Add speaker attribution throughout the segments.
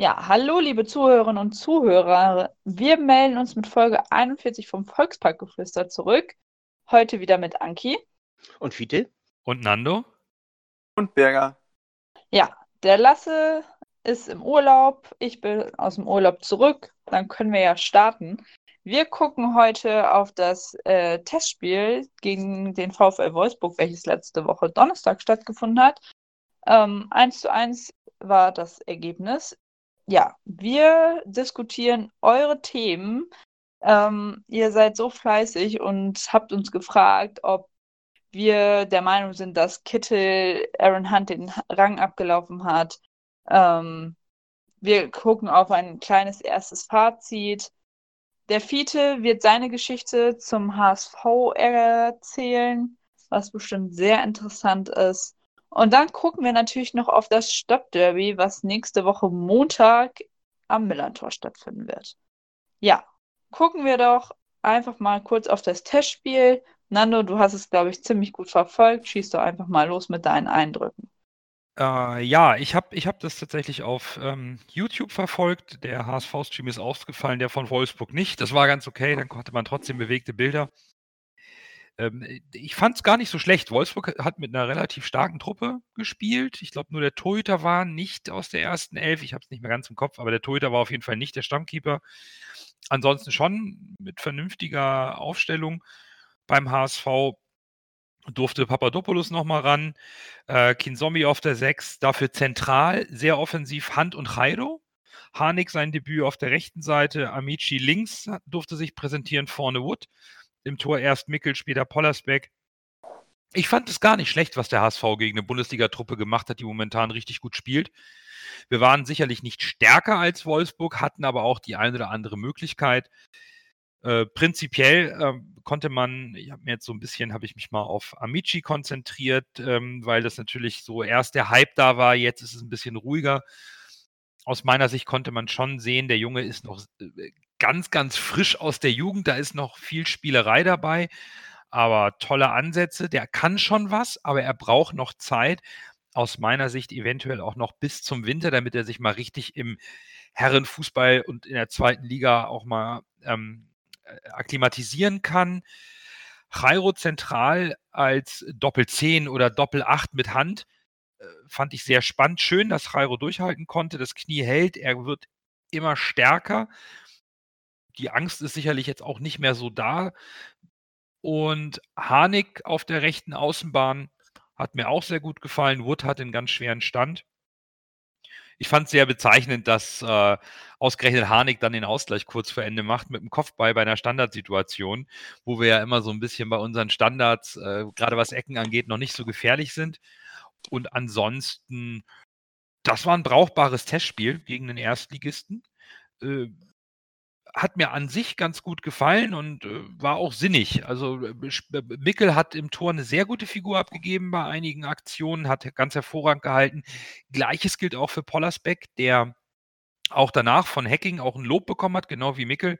Speaker 1: Ja, hallo liebe Zuhörerinnen und Zuhörer. Wir melden uns mit Folge 41 vom Volksparkgeflüster zurück. Heute wieder mit Anki.
Speaker 2: Und Fiete.
Speaker 3: Und Nando.
Speaker 4: Und Berger.
Speaker 1: Ja, der Lasse ist im Urlaub. Ich bin aus dem Urlaub zurück. Dann können wir ja starten. Wir gucken heute auf das äh, Testspiel gegen den VfL Wolfsburg, welches letzte Woche Donnerstag stattgefunden hat. Ähm, 1 zu 1 war das Ergebnis. Ja, wir diskutieren eure Themen. Ähm, ihr seid so fleißig und habt uns gefragt, ob wir der Meinung sind, dass Kittel Aaron Hunt den Rang abgelaufen hat. Ähm, wir gucken auf ein kleines erstes Fazit. Der Fiete wird seine Geschichte zum HSV erzählen, was bestimmt sehr interessant ist. Und dann gucken wir natürlich noch auf das Stadtderby, was nächste Woche Montag am Millantor stattfinden wird. Ja, gucken wir doch einfach mal kurz auf das Testspiel. Nando, du hast es, glaube ich, ziemlich gut verfolgt. Schieß doch einfach mal los mit deinen Eindrücken.
Speaker 3: Äh, ja, ich habe ich hab das tatsächlich auf ähm, YouTube verfolgt. Der HSV-Stream ist ausgefallen, der von Wolfsburg nicht. Das war ganz okay, dann konnte man trotzdem bewegte Bilder. Ähm, ich fand es gar nicht so schlecht. Wolfsburg hat mit einer relativ starken Truppe gespielt. Ich glaube, nur der Torhüter war nicht aus der ersten Elf. Ich habe es nicht mehr ganz im Kopf, aber der Torhüter war auf jeden Fall nicht der Stammkeeper. Ansonsten schon mit vernünftiger Aufstellung beim HSV durfte Papadopoulos nochmal ran. Äh, Kinzombie auf der 6, dafür zentral, sehr offensiv Hand und Jairo. Harnik sein Debüt auf der rechten Seite, Amici links durfte sich präsentieren, vorne Wood. Im Tor erst Mickel, später Pollersbeck. Ich fand es gar nicht schlecht, was der HSV gegen eine Bundesliga-Truppe gemacht hat, die momentan richtig gut spielt. Wir waren sicherlich nicht stärker als Wolfsburg, hatten aber auch die eine oder andere Möglichkeit. Äh, prinzipiell äh, konnte man, ich habe mir jetzt so ein bisschen, habe ich mich mal auf Amici konzentriert, ähm, weil das natürlich so erst der Hype da war, jetzt ist es ein bisschen ruhiger. Aus meiner Sicht konnte man schon sehen, der Junge ist noch äh, ganz, ganz frisch aus der Jugend, da ist noch viel Spielerei dabei, aber tolle Ansätze, der kann schon was, aber er braucht noch Zeit, aus meiner Sicht eventuell auch noch bis zum Winter, damit er sich mal richtig im Herrenfußball und in der zweiten Liga auch mal ähm, äh, akklimatisieren kann. Jairo zentral als Doppel-10 oder Doppel-8 mit Hand äh, fand ich sehr spannend. Schön, dass Jairo durchhalten konnte. Das Knie hält, er wird immer stärker die Angst ist sicherlich jetzt auch nicht mehr so da. Und Harnik auf der rechten Außenbahn hat mir auch sehr gut gefallen. Wood hat einen ganz schweren Stand. Ich fand es sehr bezeichnend, dass äh, ausgerechnet Harnik dann den Ausgleich kurz vor Ende macht mit dem Kopfball bei einer Standardsituation, wo wir ja immer so ein bisschen bei unseren Standards, äh, gerade was Ecken angeht, noch nicht so gefährlich sind. Und ansonsten, das war ein brauchbares Testspiel gegen den Erstligisten. Äh, hat mir an sich ganz gut gefallen und äh, war auch sinnig. Also äh, Mickel hat im Tor eine sehr gute Figur abgegeben bei einigen Aktionen, hat ganz hervorragend gehalten. Gleiches gilt auch für Pollersbeck, der auch danach von Hacking auch ein Lob bekommen hat, genau wie Mickel,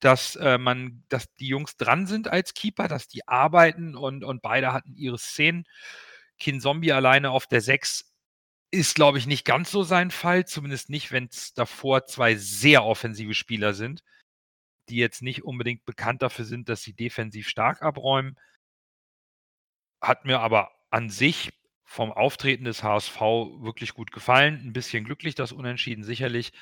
Speaker 3: dass äh, man, dass die Jungs dran sind als Keeper, dass die arbeiten und, und beide hatten ihre Szenen. Kin Zombie alleine auf der 6 ist, glaube ich, nicht ganz so sein Fall, zumindest nicht, wenn es davor zwei sehr offensive Spieler sind, die jetzt nicht unbedingt bekannt dafür sind, dass sie defensiv stark abräumen. Hat mir aber an sich vom Auftreten des HSV wirklich gut gefallen. Ein bisschen glücklich, das Unentschieden sicherlich.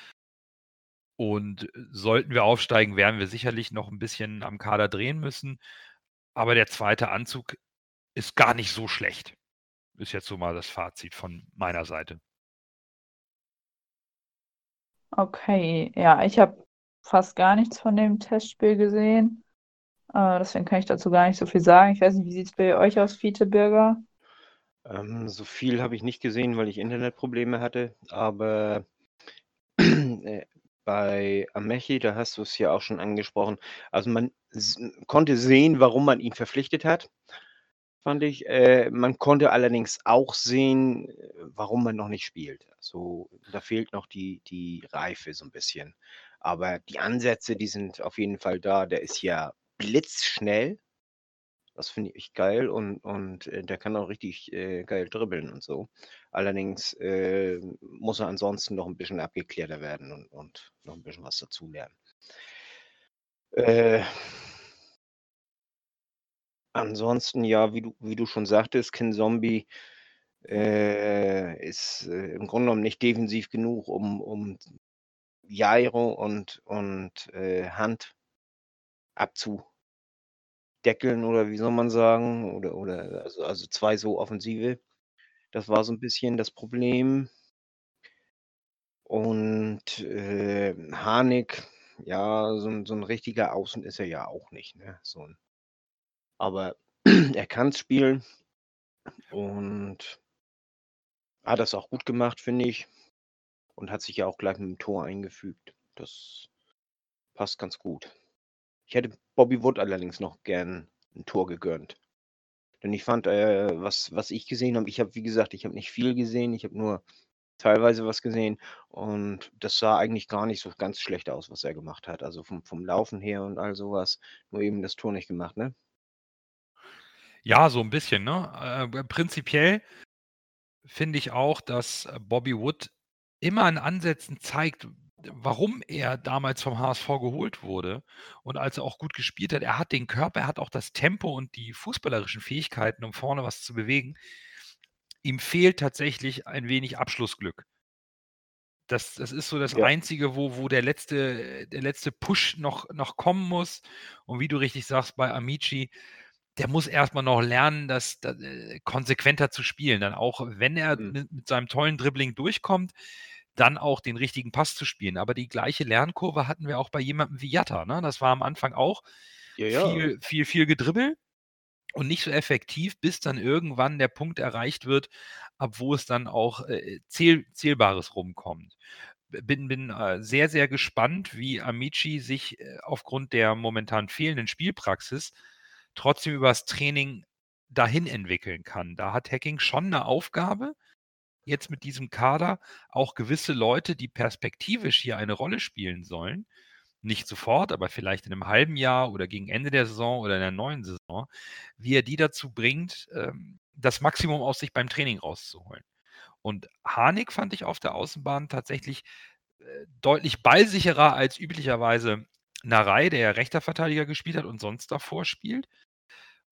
Speaker 3: Und sollten wir aufsteigen, werden wir sicherlich noch ein bisschen am Kader drehen müssen. Aber der zweite Anzug ist gar nicht so schlecht. Ist jetzt so mal das Fazit von meiner Seite.
Speaker 1: Okay, ja, ich habe fast gar nichts von dem Testspiel gesehen. Äh, deswegen kann ich dazu gar nicht so viel sagen. Ich weiß nicht, wie sieht es bei euch aus, Fiete Bürger?
Speaker 2: Ähm, so viel habe ich nicht gesehen, weil ich Internetprobleme hatte. Aber äh, bei Amechi, da hast du es ja auch schon angesprochen. Also man konnte sehen, warum man ihn verpflichtet hat fand ich. Äh, man konnte allerdings auch sehen, warum man noch nicht spielt. Also da fehlt noch die, die Reife so ein bisschen. Aber die Ansätze, die sind auf jeden Fall da. Der ist ja blitzschnell. Das finde ich geil und, und äh, der kann auch richtig äh, geil dribbeln und so. Allerdings äh, muss er ansonsten noch ein bisschen abgeklärter werden und, und noch ein bisschen was dazulernen. Äh, ansonsten, ja, wie du, wie du schon sagtest, Kin Zombie äh, ist äh, im Grunde genommen nicht defensiv genug, um, um Jairo und, und äh, Hand abzu, deckeln oder wie soll man sagen? Oder, oder also, also zwei so Offensive. Das war so ein bisschen das Problem. Und äh, Harnik, ja, so, ein- so ein richtiger Außen ist er ja auch nicht. Ne? So ein, aber er kann es spielen und hat das auch gut gemacht, finde ich. Und hat sich ja auch gleich mit dem Tor eingefügt. Das passt ganz gut. Ich hätte Bobby Wood allerdings noch gern ein Tor gegönnt. Denn ich fand, äh, was, was ich gesehen habe, ich habe, wie gesagt, ich habe nicht viel gesehen, ich habe nur teilweise was gesehen und das sah eigentlich gar nicht so ganz schlecht aus, was er gemacht hat. Also vom, vom Laufen her und all sowas. Nur eben das Tor nicht gemacht, ne?
Speaker 3: Ja, so ein bisschen, ne? Äh, prinzipiell finde ich auch, dass Bobby Wood immer in Ansätzen zeigt, warum er damals vom HSV geholt wurde und als er auch gut gespielt hat. Er hat den Körper, er hat auch das Tempo und die fußballerischen Fähigkeiten, um vorne was zu bewegen. Ihm fehlt tatsächlich ein wenig Abschlussglück. Das, das ist so das
Speaker 2: Ja.
Speaker 3: Einzige, wo, wo der, letzte, der letzte Push noch, noch kommen muss. Und wie du richtig sagst, bei Amici, der muss erstmal noch lernen, das, das äh, konsequenter zu spielen. Dann auch, wenn er
Speaker 2: Mhm.
Speaker 3: mit, mit seinem tollen Dribbling durchkommt, dann auch den richtigen Pass zu spielen. Aber die gleiche Lernkurve hatten wir auch bei jemandem wie Jatta. Ne? Das war am Anfang auch
Speaker 2: Ja, ja.
Speaker 3: viel, viel, viel Gedribbel und nicht so effektiv, bis dann irgendwann der Punkt erreicht wird, ab wo es dann auch äh, Zähl Zählbares rumkommt. Bin, bin äh, sehr, sehr gespannt, wie Amici sich äh, aufgrund der momentan fehlenden Spielpraxis trotzdem übers Training dahin entwickeln kann. Da hat Hacking schon eine Aufgabe, jetzt mit diesem Kader auch gewisse Leute, die perspektivisch hier eine Rolle spielen sollen, nicht sofort, aber vielleicht in einem halben Jahr oder gegen Ende der Saison oder in der neuen Saison, wie er die dazu bringt, ähm, das Maximum aus sich beim Training rauszuholen. Und Harnik fand ich auf der Außenbahn tatsächlich äh, deutlich ballsicherer als üblicherweise Narei, der ja rechter Verteidiger gespielt hat und sonst davor spielt.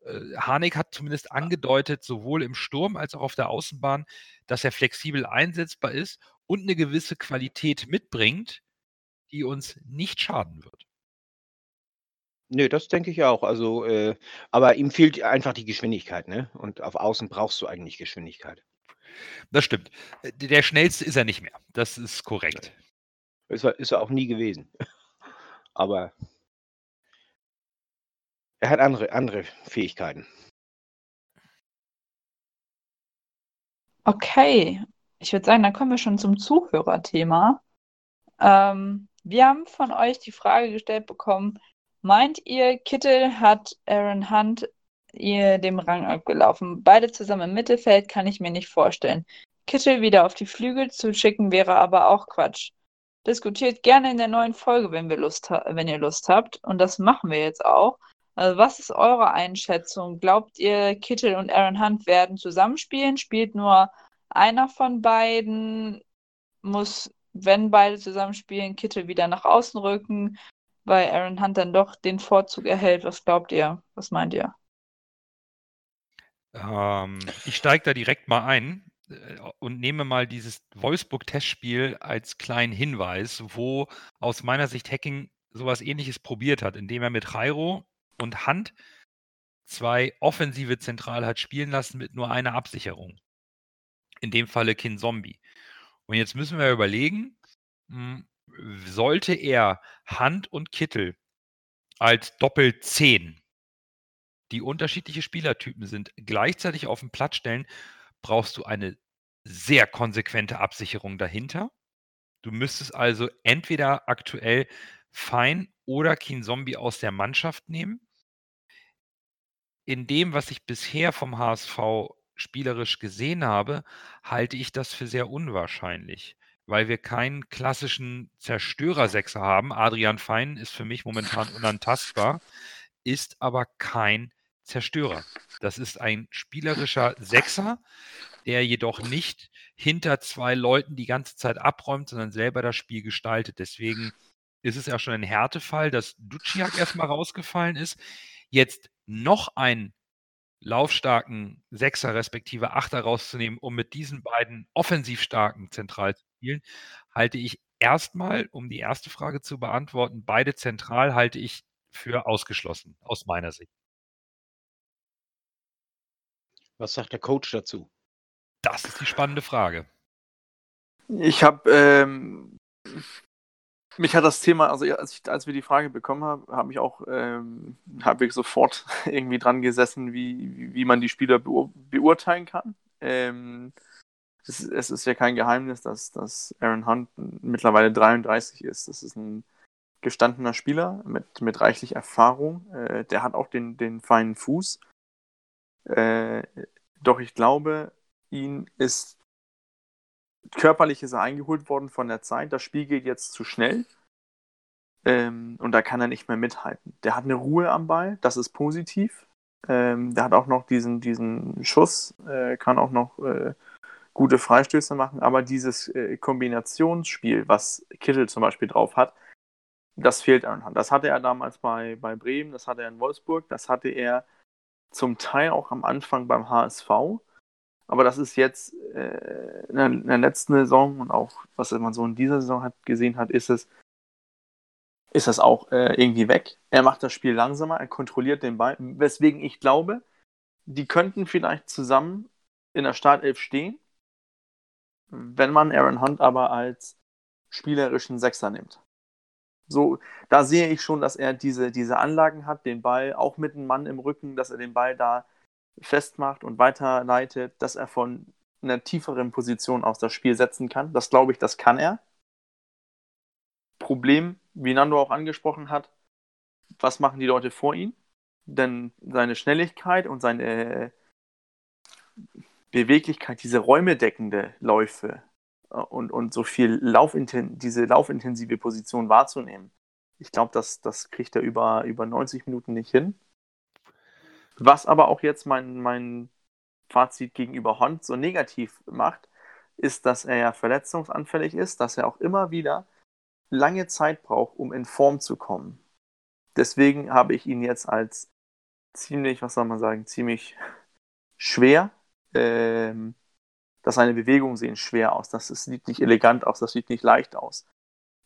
Speaker 3: Äh, Harnik hat zumindest angedeutet, sowohl im Sturm als auch auf der Außenbahn, dass er flexibel einsetzbar ist und eine gewisse Qualität mitbringt, die uns nicht schaden wird.
Speaker 2: Nö, das denke ich auch. Also, äh, aber ihm fehlt einfach die Geschwindigkeit, ne? Und auf Außen brauchst du eigentlich Geschwindigkeit.
Speaker 3: Das stimmt. Äh, Der schnellste ist er nicht mehr. Das ist korrekt.
Speaker 2: Ist er, ist er auch nie gewesen. Aber er hat andere, andere Fähigkeiten.
Speaker 1: Okay, ich würde sagen, dann kommen wir schon zum Zuhörerthema. Ähm, wir haben von euch die Frage gestellt bekommen, meint ihr, Kittel hat Aaron Hunt ihr dem Rang abgelaufen? Beide zusammen im Mittelfeld kann ich mir nicht vorstellen. Kittel wieder auf die Flügel zu schicken wäre aber auch Quatsch. Diskutiert gerne in der neuen Folge, wenn wir Lust wenn ihr Lust habt. Und das machen wir jetzt auch. Also, was ist eure Einschätzung? Glaubt ihr, Kittel und Aaron Hunt werden zusammenspielen? Spielt nur einer von beiden? Muss, wenn beide zusammenspielen, Kittel wieder nach außen rücken, weil Aaron Hunt dann doch den Vorzug erhält? Was glaubt ihr? Was meint ihr?
Speaker 3: Ähm, ich steige da direkt mal ein und nehme mal dieses Wolfsburg-Testspiel als kleinen Hinweis, wo aus meiner Sicht Hacking sowas ähnliches probiert hat, indem er mit Jairo und Hand zwei offensive Zentral hat spielen lassen mit nur einer Absicherung. In dem Falle Kin Zombie. Und jetzt müssen wir überlegen, mh, sollte er Hand und Kittel als Doppel 10 die unterschiedliche Spielertypen sind, gleichzeitig auf den Platz stellen, brauchst du eine sehr konsequente Absicherung dahinter. Du müsstest also entweder aktuell Fein oder Keen Zombie aus der Mannschaft nehmen. In dem, was ich bisher vom HSV spielerisch gesehen habe, halte ich das für sehr unwahrscheinlich, weil wir keinen klassischen Zerstörer-Sechser haben. Adrian Fein ist für mich momentan unantastbar, ist aber kein Zerstörer. Das ist ein spielerischer Sechser, der jedoch nicht hinter zwei Leuten die ganze Zeit abräumt, sondern selber das Spiel gestaltet. Deswegen ist es ja schon ein Härtefall, dass Duciak erstmal rausgefallen ist. Jetzt noch einen laufstarken Sechser respektive Achter rauszunehmen, um mit diesen beiden offensiv starken zentral zu spielen, halte ich erstmal, um die erste Frage zu beantworten, beide zentral halte ich für ausgeschlossen, aus meiner Sicht.
Speaker 2: Was sagt der Coach dazu?
Speaker 3: Das ist die spannende Frage.
Speaker 4: Ich habe, ähm, mich hat das Thema, also als, ich, als wir die Frage bekommen haben, habe ich auch, ähm, habe ich sofort irgendwie dran gesessen, wie, wie man die Spieler beur beurteilen kann. Ähm, es, es, ist ja kein Geheimnis, dass, dass Aaron Hunt mittlerweile 33 ist. Das ist ein gestandener Spieler mit, mit reichlich Erfahrung. Äh, der hat auch den, den feinen Fuß. Äh, doch ich glaube, ihn ist körperlich ist er eingeholt worden von der Zeit. Das Spiel geht jetzt zu schnell. Ähm, und da kann er nicht mehr mithalten. Der hat eine Ruhe am Ball, das ist positiv. Ähm, der hat auch noch diesen, diesen Schuss, äh, kann auch noch äh, gute Freistöße machen, aber dieses äh, Kombinationsspiel, was Kittel zum Beispiel drauf hat, das fehlt Aaron Das hatte er damals bei, bei Bremen, das hatte er in Wolfsburg, das hatte er zum Teil auch am Anfang beim HSV. Aber das ist jetzt äh, in, der, in, der, letzten Saison und auch, was man so in dieser Saison hat, gesehen hat, ist es, ist das auch äh, irgendwie weg. Er macht das Spiel langsamer, er kontrolliert den Ball, weswegen ich glaube, die könnten vielleicht zusammen in der Startelf stehen, wenn man Aaron Hunt aber als spielerischen Sechser nimmt. So, da sehe ich schon, dass er diese, diese Anlagen hat, den Ball auch mit einem Mann im Rücken, dass er den Ball da festmacht und weiterleitet, dass er von einer tieferen Position aus das Spiel setzen kann. Das glaube ich, das kann er. Problem, wie Nando auch angesprochen hat, was machen die Leute vor ihm? Denn seine Schnelligkeit und seine Beweglichkeit, diese räumedeckende Läufe und, und so viel Laufinten diese laufintensive Position wahrzunehmen, ich glaube, das, das kriegt er über, über 90 Minuten nicht hin. Was aber auch jetzt mein, mein Fazit gegenüber Hond so negativ macht, ist, dass er ja verletzungsanfällig ist, dass er auch immer wieder lange Zeit braucht, um in Form zu kommen. Deswegen habe ich ihn jetzt als ziemlich, was soll man sagen, ziemlich schwer. Ähm, dass seine Bewegungen sehen schwer aus, das sieht nicht elegant aus, das sieht nicht leicht aus.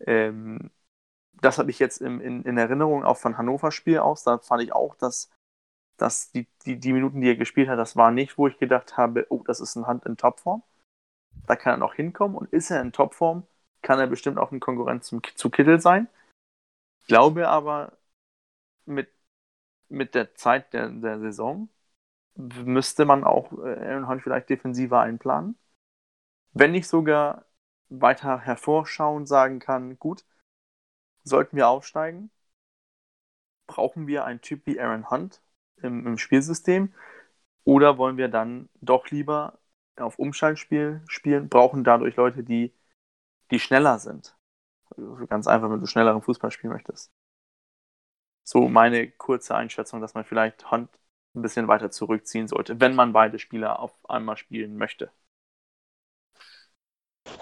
Speaker 4: Ähm, das habe ich jetzt im, in, in Erinnerung auch von Hannover Spiel aus. Da fand ich auch, dass dass die, die, die Minuten, die er gespielt hat, das war nicht, wo ich gedacht habe, oh, das ist ein Hand in Topform. Da kann er noch hinkommen und ist er in Topform, kann er bestimmt auch ein Konkurrent zum, zu Kittel sein. Ich glaube aber, mit, mit der Zeit der, der Saison müsste man auch äh, Aaron Hunt vielleicht defensiver einplanen. Wenn nicht sogar weiter hervorschauen sagen kann, gut, sollten wir aufsteigen, brauchen wir einen Typ wie Aaron Hunt, im, im Spielsystem? Oder wollen wir dann doch lieber auf Umschaltspiel spielen, brauchen dadurch Leute, die, die schneller sind? Also ganz einfach, wenn du schnelleren Fußball spielen möchtest. So meine kurze Einschätzung, dass man vielleicht Hand ein bisschen weiter zurückziehen sollte, wenn man beide Spieler auf einmal spielen möchte.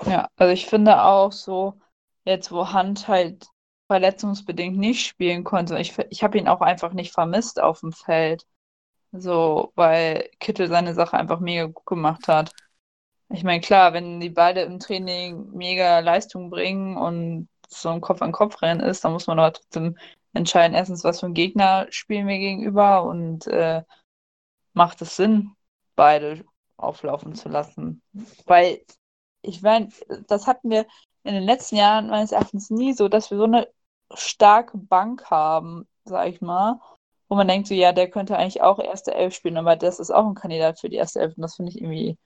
Speaker 1: Ja, also ich finde auch so, jetzt wo Hand halt verletzungsbedingt nicht spielen konnte. Ich, ich habe ihn auch einfach nicht vermisst auf dem Feld. So, weil Kittel seine Sache einfach mega gut gemacht hat. Ich meine, klar, wenn die beide im Training mega Leistung bringen und so ein Kopf-an-Kopf-Rennen ist, dann muss man aber trotzdem entscheiden, erstens, was für ein Gegner spielen wir gegenüber und äh, macht es Sinn, beide auflaufen zu lassen. Weil, ich meine, das hatten wir in den letzten Jahren meines Erachtens nie so, dass wir so eine starke Bank haben, sag ich mal, wo man denkt, so, ja, der könnte eigentlich auch erste Elf spielen, aber das ist auch ein Kandidat für die erste Elf und das finde ich irgendwie,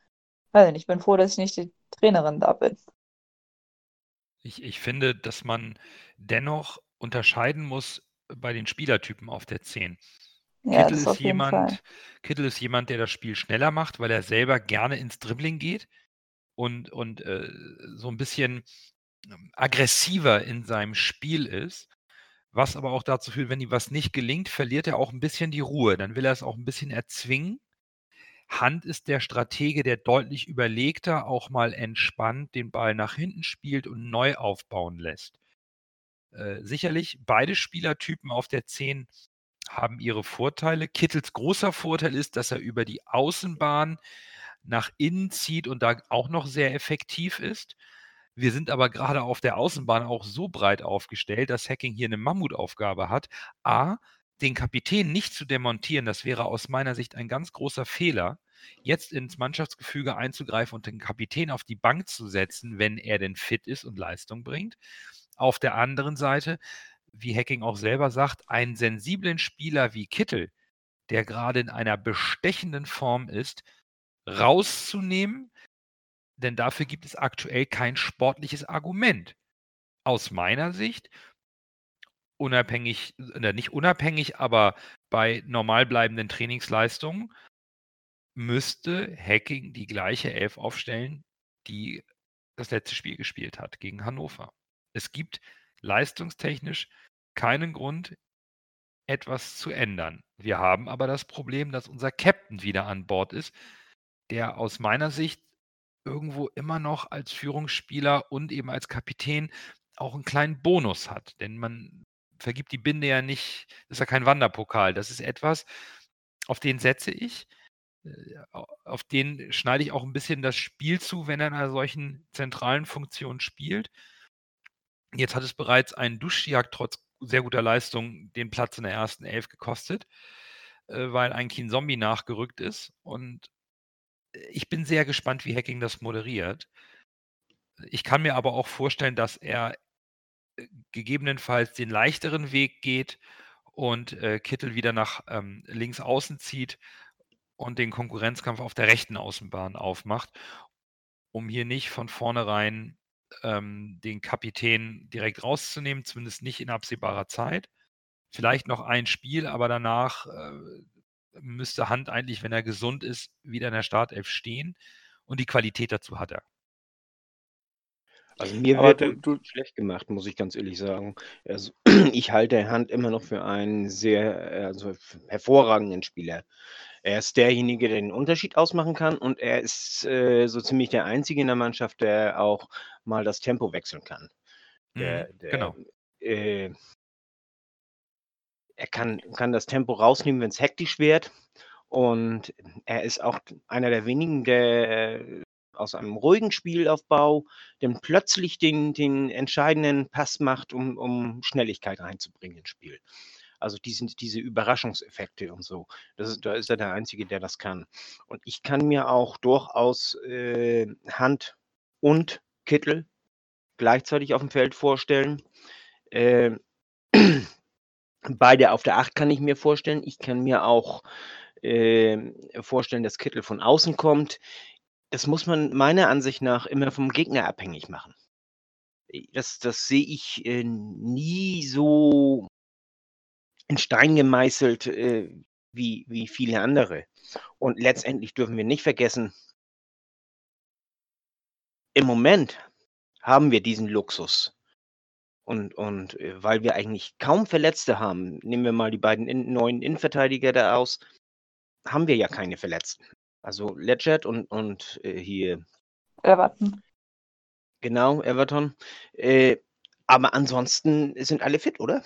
Speaker 1: weiß nicht, ich bin froh, dass ich nicht die Trainerin da bin.
Speaker 3: Ich, ich finde, dass man dennoch unterscheiden muss bei den Spielertypen auf der 10. Ja, Kittel, ist jemand, Kittel ist jemand, der das Spiel schneller macht, weil er selber gerne ins Dribbling geht und, und äh, so ein bisschen ähm, aggressiver in seinem Spiel ist, was aber auch dazu führt, wenn ihm was nicht gelingt, verliert er auch ein bisschen die Ruhe. Dann will er es auch ein bisschen erzwingen. Hand ist der Stratege, der deutlich überlegter auch mal entspannt den Ball nach hinten spielt und neu aufbauen lässt. Äh, sicherlich, beide Spielertypen auf der 10 haben ihre Vorteile. Kittels großer Vorteil ist, dass er über die Außenbahn nach innen zieht und da auch noch sehr effektiv ist. Wir sind aber gerade auf der Außenbahn auch so breit aufgestellt, dass Hacking hier eine Mammutaufgabe hat. A, den Kapitän nicht zu demontieren, das wäre aus meiner Sicht ein ganz großer Fehler. Jetzt ins Mannschaftsgefüge einzugreifen und den Kapitän auf die Bank zu setzen, wenn er denn fit ist und Leistung bringt. Auf der anderen Seite, wie Hacking auch selber sagt, einen sensiblen Spieler wie Kittel, der gerade in einer bestechenden Form ist, rauszunehmen, denn dafür gibt es aktuell kein sportliches Argument. Aus meiner Sicht, unabhängig, äh, nicht unabhängig, aber bei normal bleibenden Trainingsleistungen, müsste Hacking die gleiche Elf aufstellen, die das letzte Spiel gespielt hat gegen Hannover. Es gibt leistungstechnisch keinen Grund, etwas zu ändern. Wir haben aber das Problem, dass unser Captain wieder an Bord ist, der aus meiner Sicht irgendwo immer noch als Führungsspieler und eben als Kapitän auch einen kleinen Bonus hat. Denn man vergibt die Binde ja nicht, das ist ja kein Wanderpokal. Das ist etwas, auf den setze ich. Äh, auf den schneide ich auch ein bisschen das Spiel zu, wenn er in einer solchen zentralen Funktion spielt. Jetzt hat es bereits einen Duschjagd trotz sehr guter Leistung den Platz in der ersten Elf gekostet, äh, weil ein Keen Zombie nachgerückt ist. Und ich bin sehr gespannt, wie Hacking das moderiert. Ich kann mir aber auch vorstellen, dass er äh, gegebenenfalls den leichteren Weg geht und äh, Kittel wieder nach ähm, links außen zieht und den Konkurrenzkampf auf der rechten Außenbahn aufmacht, um hier nicht von vornherein ähm, den Kapitän direkt rauszunehmen, zumindest nicht in absehbarer Zeit. Vielleicht noch ein Spiel, aber danach äh, müsste Hand eigentlich, wenn er gesund ist, wieder in der Startelf stehen. Und die Qualität dazu hat er.
Speaker 2: Also mir wird
Speaker 4: du, du,
Speaker 2: schlecht gemacht, muss ich ganz ehrlich sagen. Also, ich halte Hand immer noch für einen sehr also, hervorragenden Spieler. Er ist derjenige, der den Unterschied ausmachen kann und er ist äh, so ziemlich der Einzige in der Mannschaft, der auch mal das Tempo wechseln kann. Der,
Speaker 3: Mhm,
Speaker 2: der,
Speaker 3: genau.
Speaker 2: äh, er kann, kann das Tempo rausnehmen, wenn es hektisch wird. Und er ist auch einer der wenigen, der äh, aus einem ruhigen Spielaufbau dann plötzlich den, den entscheidenden Pass macht, um, um Schnelligkeit reinzubringen ins Spiel. Also diese, diese Überraschungseffekte und so. Das ist, da ist er der Einzige, der das kann. Und ich kann mir auch durchaus äh, Hand und Kittel gleichzeitig auf dem Feld vorstellen. Äh, beide auf der Acht kann ich mir vorstellen. Ich kann mir auch äh, vorstellen, dass Kittel von außen kommt. Das muss man meiner Ansicht nach immer vom Gegner abhängig machen. Das, das sehe ich äh, nie so in Stein gemeißelt äh, wie, wie viele andere. Und letztendlich dürfen wir nicht vergessen, im Moment haben wir diesen Luxus. Und, und äh, weil wir eigentlich kaum Verletzte haben, nehmen wir mal die beiden in, neuen Innenverteidiger da aus, haben wir ja keine Verletzten. Also Ledgett und, und äh, hier.
Speaker 1: Everton.
Speaker 2: Genau, Everton. Äh, aber ansonsten sind alle fit, oder?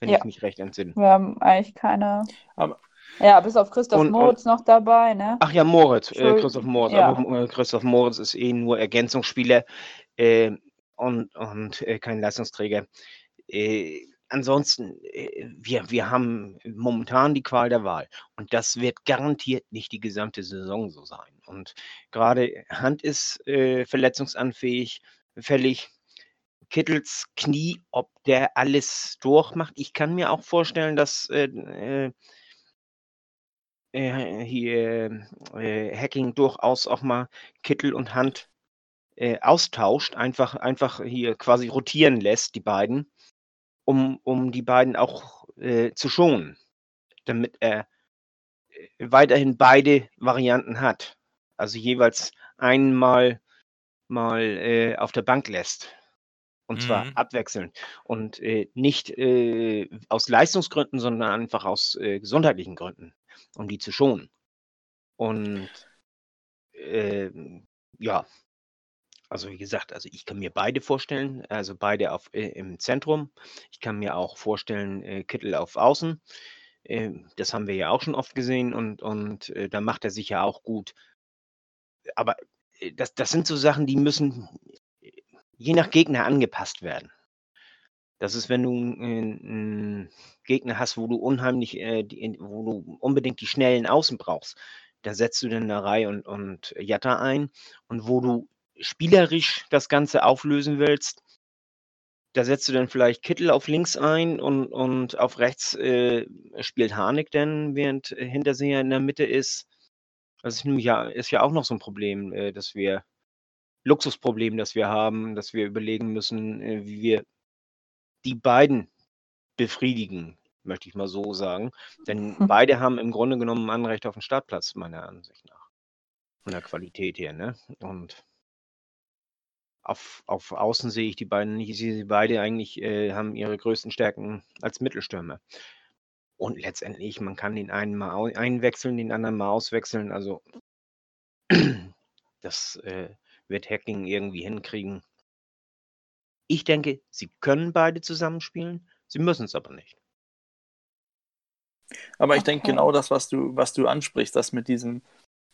Speaker 2: Wenn
Speaker 1: Ja.
Speaker 2: ich mich recht entsinne.
Speaker 1: Wir haben eigentlich keine.
Speaker 4: Aber-
Speaker 1: ja, bis auf Christoph
Speaker 2: Und-
Speaker 1: Moritz noch dabei, ne?
Speaker 2: Ach ja, Moritz, äh, Christoph Moritz.
Speaker 1: ja.
Speaker 2: Aber äh, Christoph Moritz ist eh nur Ergänzungsspieler äh, und, und äh, kein Leistungsträger. Äh, ansonsten, äh, wir, wir haben momentan die Qual der Wahl. Und das wird garantiert nicht die gesamte Saison so sein. Und gerade Hand ist äh, verletzungsanfähig, fällig. Kittels Knie, ob der alles durchmacht. Ich kann mir auch vorstellen, dass äh, äh, äh, hier äh, Hacking durchaus auch mal Kittel und Hand äh, austauscht, einfach, einfach hier quasi rotieren lässt, die beiden, um, um die beiden auch äh, zu schonen, damit er weiterhin beide Varianten hat. Also jeweils einmal mal äh, auf der Bank lässt. Und zwar mhm. abwechselnd. Und äh, nicht äh, aus Leistungsgründen, sondern einfach aus äh, gesundheitlichen Gründen, um die zu schonen. Und ähm, ja, also wie gesagt, also ich kann mir beide vorstellen, also beide auf, äh, im Zentrum. Ich kann mir auch vorstellen, äh, Kittel auf Außen. Äh, das haben wir ja auch schon oft gesehen und, und äh, da macht er sich ja auch gut. Aber das, das sind so Sachen, die müssen je nach Gegner angepasst werden. Das ist, wenn du einen Gegner hast, wo du unheimlich, äh, die, wo du unbedingt die schnellen Außen brauchst, da setzt du dann Narei und, und Jatta ein. Und wo du spielerisch das Ganze auflösen willst, da setzt du dann vielleicht Kittel auf links ein und, und auf rechts äh, spielt Harnik dann, während Hinterseher in der Mitte ist. Das ist ja, ist ja auch noch so ein Problem, äh, dass wir Luxusproblem, das wir haben, dass wir überlegen müssen, äh, wie wir die beiden befriedigen, möchte ich mal so sagen. Denn beide haben im Grunde genommen ein Anrecht auf den Startplatz, meiner Ansicht nach. Von der Qualität her, ne? Und auf, auf Außen sehe ich die beiden nicht. Sie beide eigentlich, äh, haben ihre größten Stärken als Mittelstürmer. Und letztendlich, man kann den einen mal einwechseln, den anderen mal auswechseln. Also das äh, wird Hacking irgendwie hinkriegen. Ich denke, sie können beide zusammenspielen, sie müssen es aber nicht.
Speaker 4: Aber ich denke genau das, was du, was du ansprichst, das mit diesem,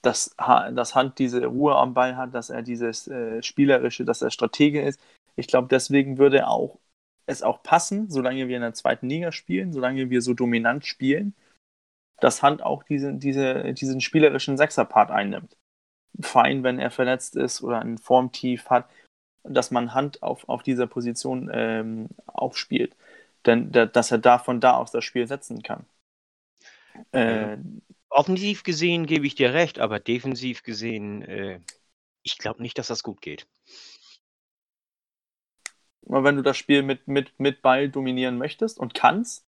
Speaker 4: dass, dass Hand diese Ruhe am Ball hat, dass er dieses äh, Spielerische, dass er Stratege ist. Ich glaube, deswegen würde auch es auch passen, solange wir in der zweiten Liga spielen, solange wir so dominant spielen, dass Hand auch diesen, diese, diesen spielerischen Sechserpart einnimmt. Fein, wenn er verletzt ist oder ein Formtief hat, dass man Hand auf, auf dieser Position ähm, aufspielt. Denn da, dass er da von da aus das Spiel setzen kann.
Speaker 2: Äh, Offensiv gesehen gebe ich dir recht, aber defensiv gesehen, äh, ich glaube nicht, dass das gut geht.
Speaker 4: Wenn du das Spiel mit, mit, mit Ball dominieren möchtest und kannst,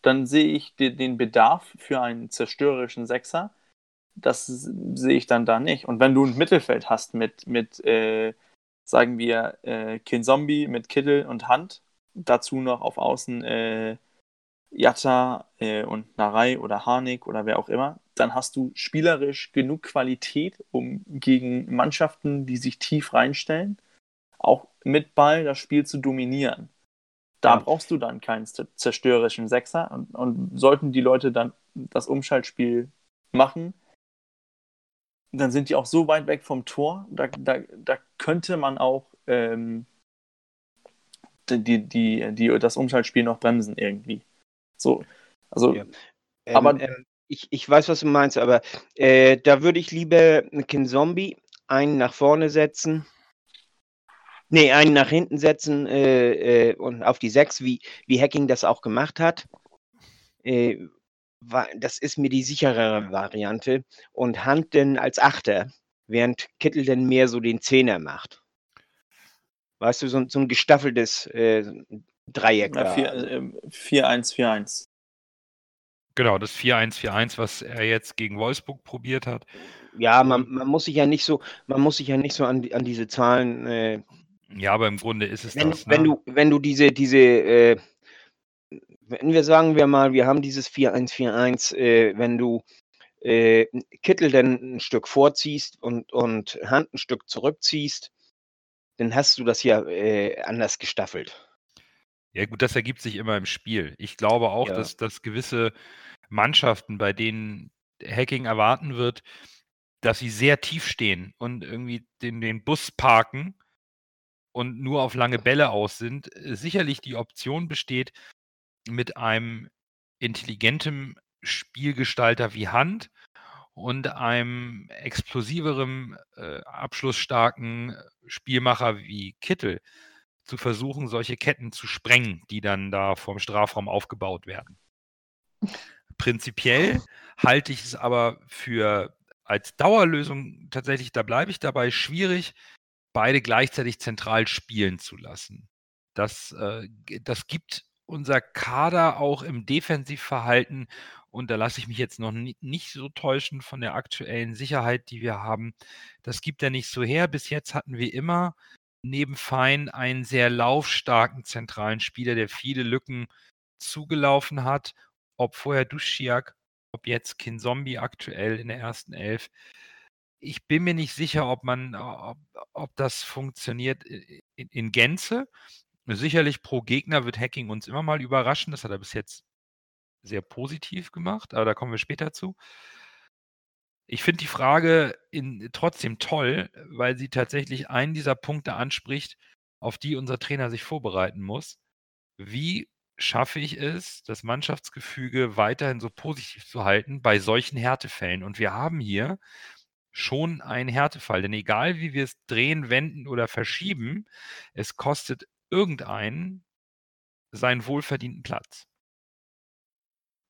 Speaker 4: dann sehe ich den Bedarf für einen zerstörerischen Sechser, das sehe ich dann da nicht. Und wenn du ein Mittelfeld hast mit, mit äh, sagen wir, äh, Zombie mit Kittel und Hand, dazu noch auf Außen äh, Jatta äh, und Narei oder Harnik oder wer auch immer, dann hast du spielerisch genug Qualität, um gegen Mannschaften, die sich tief reinstellen, auch mit Ball das Spiel zu dominieren. Da ja. brauchst du dann keinen zerstörerischen Sechser und, und sollten die Leute dann das Umschaltspiel machen, dann sind die auch so weit weg vom Tor, da, da, da könnte man auch ähm, die, die, die, das Umschaltspiel noch bremsen irgendwie. So, also, ja.
Speaker 2: ähm, aber. Ähm, ich, ich weiß, was du meinst, aber äh, da würde ich lieber Kin Zombie einen nach vorne setzen. Nee, einen nach hinten setzen äh, äh, und auf die 6, wie, wie Hacking das auch gemacht hat. Äh, das ist mir die sicherere Variante. Und Hand denn als Achter, während Kittel denn mehr so den Zehner macht. Weißt du, so, so ein gestaffeltes äh, Dreieck. Ja,
Speaker 4: 4-1-4-1.
Speaker 3: Äh, genau, das 4-1-4-1, was er jetzt gegen Wolfsburg probiert hat.
Speaker 2: Ja, man, man, muss sich ja nicht so, man muss sich ja nicht so an, an diese Zahlen. Äh,
Speaker 3: ja, aber im Grunde ist es
Speaker 2: wenn, das. Ne? Wenn du, wenn du diese, diese äh, wenn wir sagen wir mal, wir haben dieses 4-1-4-1, äh, wenn du äh, Kittel dann ein Stück vorziehst und, und Hand ein Stück zurückziehst, dann hast du das ja äh, anders gestaffelt.
Speaker 3: Ja, gut, das ergibt sich immer im Spiel. Ich glaube auch, ja. dass, dass gewisse Mannschaften, bei denen Hacking erwarten wird, dass sie sehr tief stehen und irgendwie den, den Bus parken und nur auf lange Bälle aus sind, äh, sicherlich die Option besteht, mit einem intelligentem Spielgestalter wie Hand und einem explosiveren, äh, abschlussstarken Spielmacher wie Kittel zu versuchen, solche Ketten zu sprengen, die dann da vom Strafraum aufgebaut werden. Prinzipiell halte ich es aber für als Dauerlösung tatsächlich, da bleibe ich dabei, schwierig, beide gleichzeitig zentral spielen zu lassen. Das, äh, das gibt unser Kader auch im Defensivverhalten, und da lasse ich mich jetzt noch nicht so täuschen von der aktuellen Sicherheit, die wir haben, das gibt er nicht so her. Bis jetzt hatten wir immer neben Fein einen sehr laufstarken zentralen Spieler, der viele Lücken zugelaufen hat. Ob vorher Duschiak, ob jetzt Kinzombie aktuell in der ersten Elf. Ich bin mir nicht sicher, ob man, ob, ob das funktioniert in, in Gänze. Sicherlich pro Gegner wird Hacking uns immer mal überraschen. Das hat er bis jetzt sehr positiv gemacht, aber da kommen wir später zu. Ich finde die Frage in, trotzdem toll, weil sie tatsächlich einen dieser Punkte anspricht, auf die unser Trainer sich vorbereiten muss. Wie schaffe ich es, das Mannschaftsgefüge weiterhin so positiv zu halten bei solchen Härtefällen? Und wir haben hier schon einen Härtefall, denn egal wie wir es drehen, wenden oder verschieben, es kostet irgendeinen seinen wohlverdienten Platz.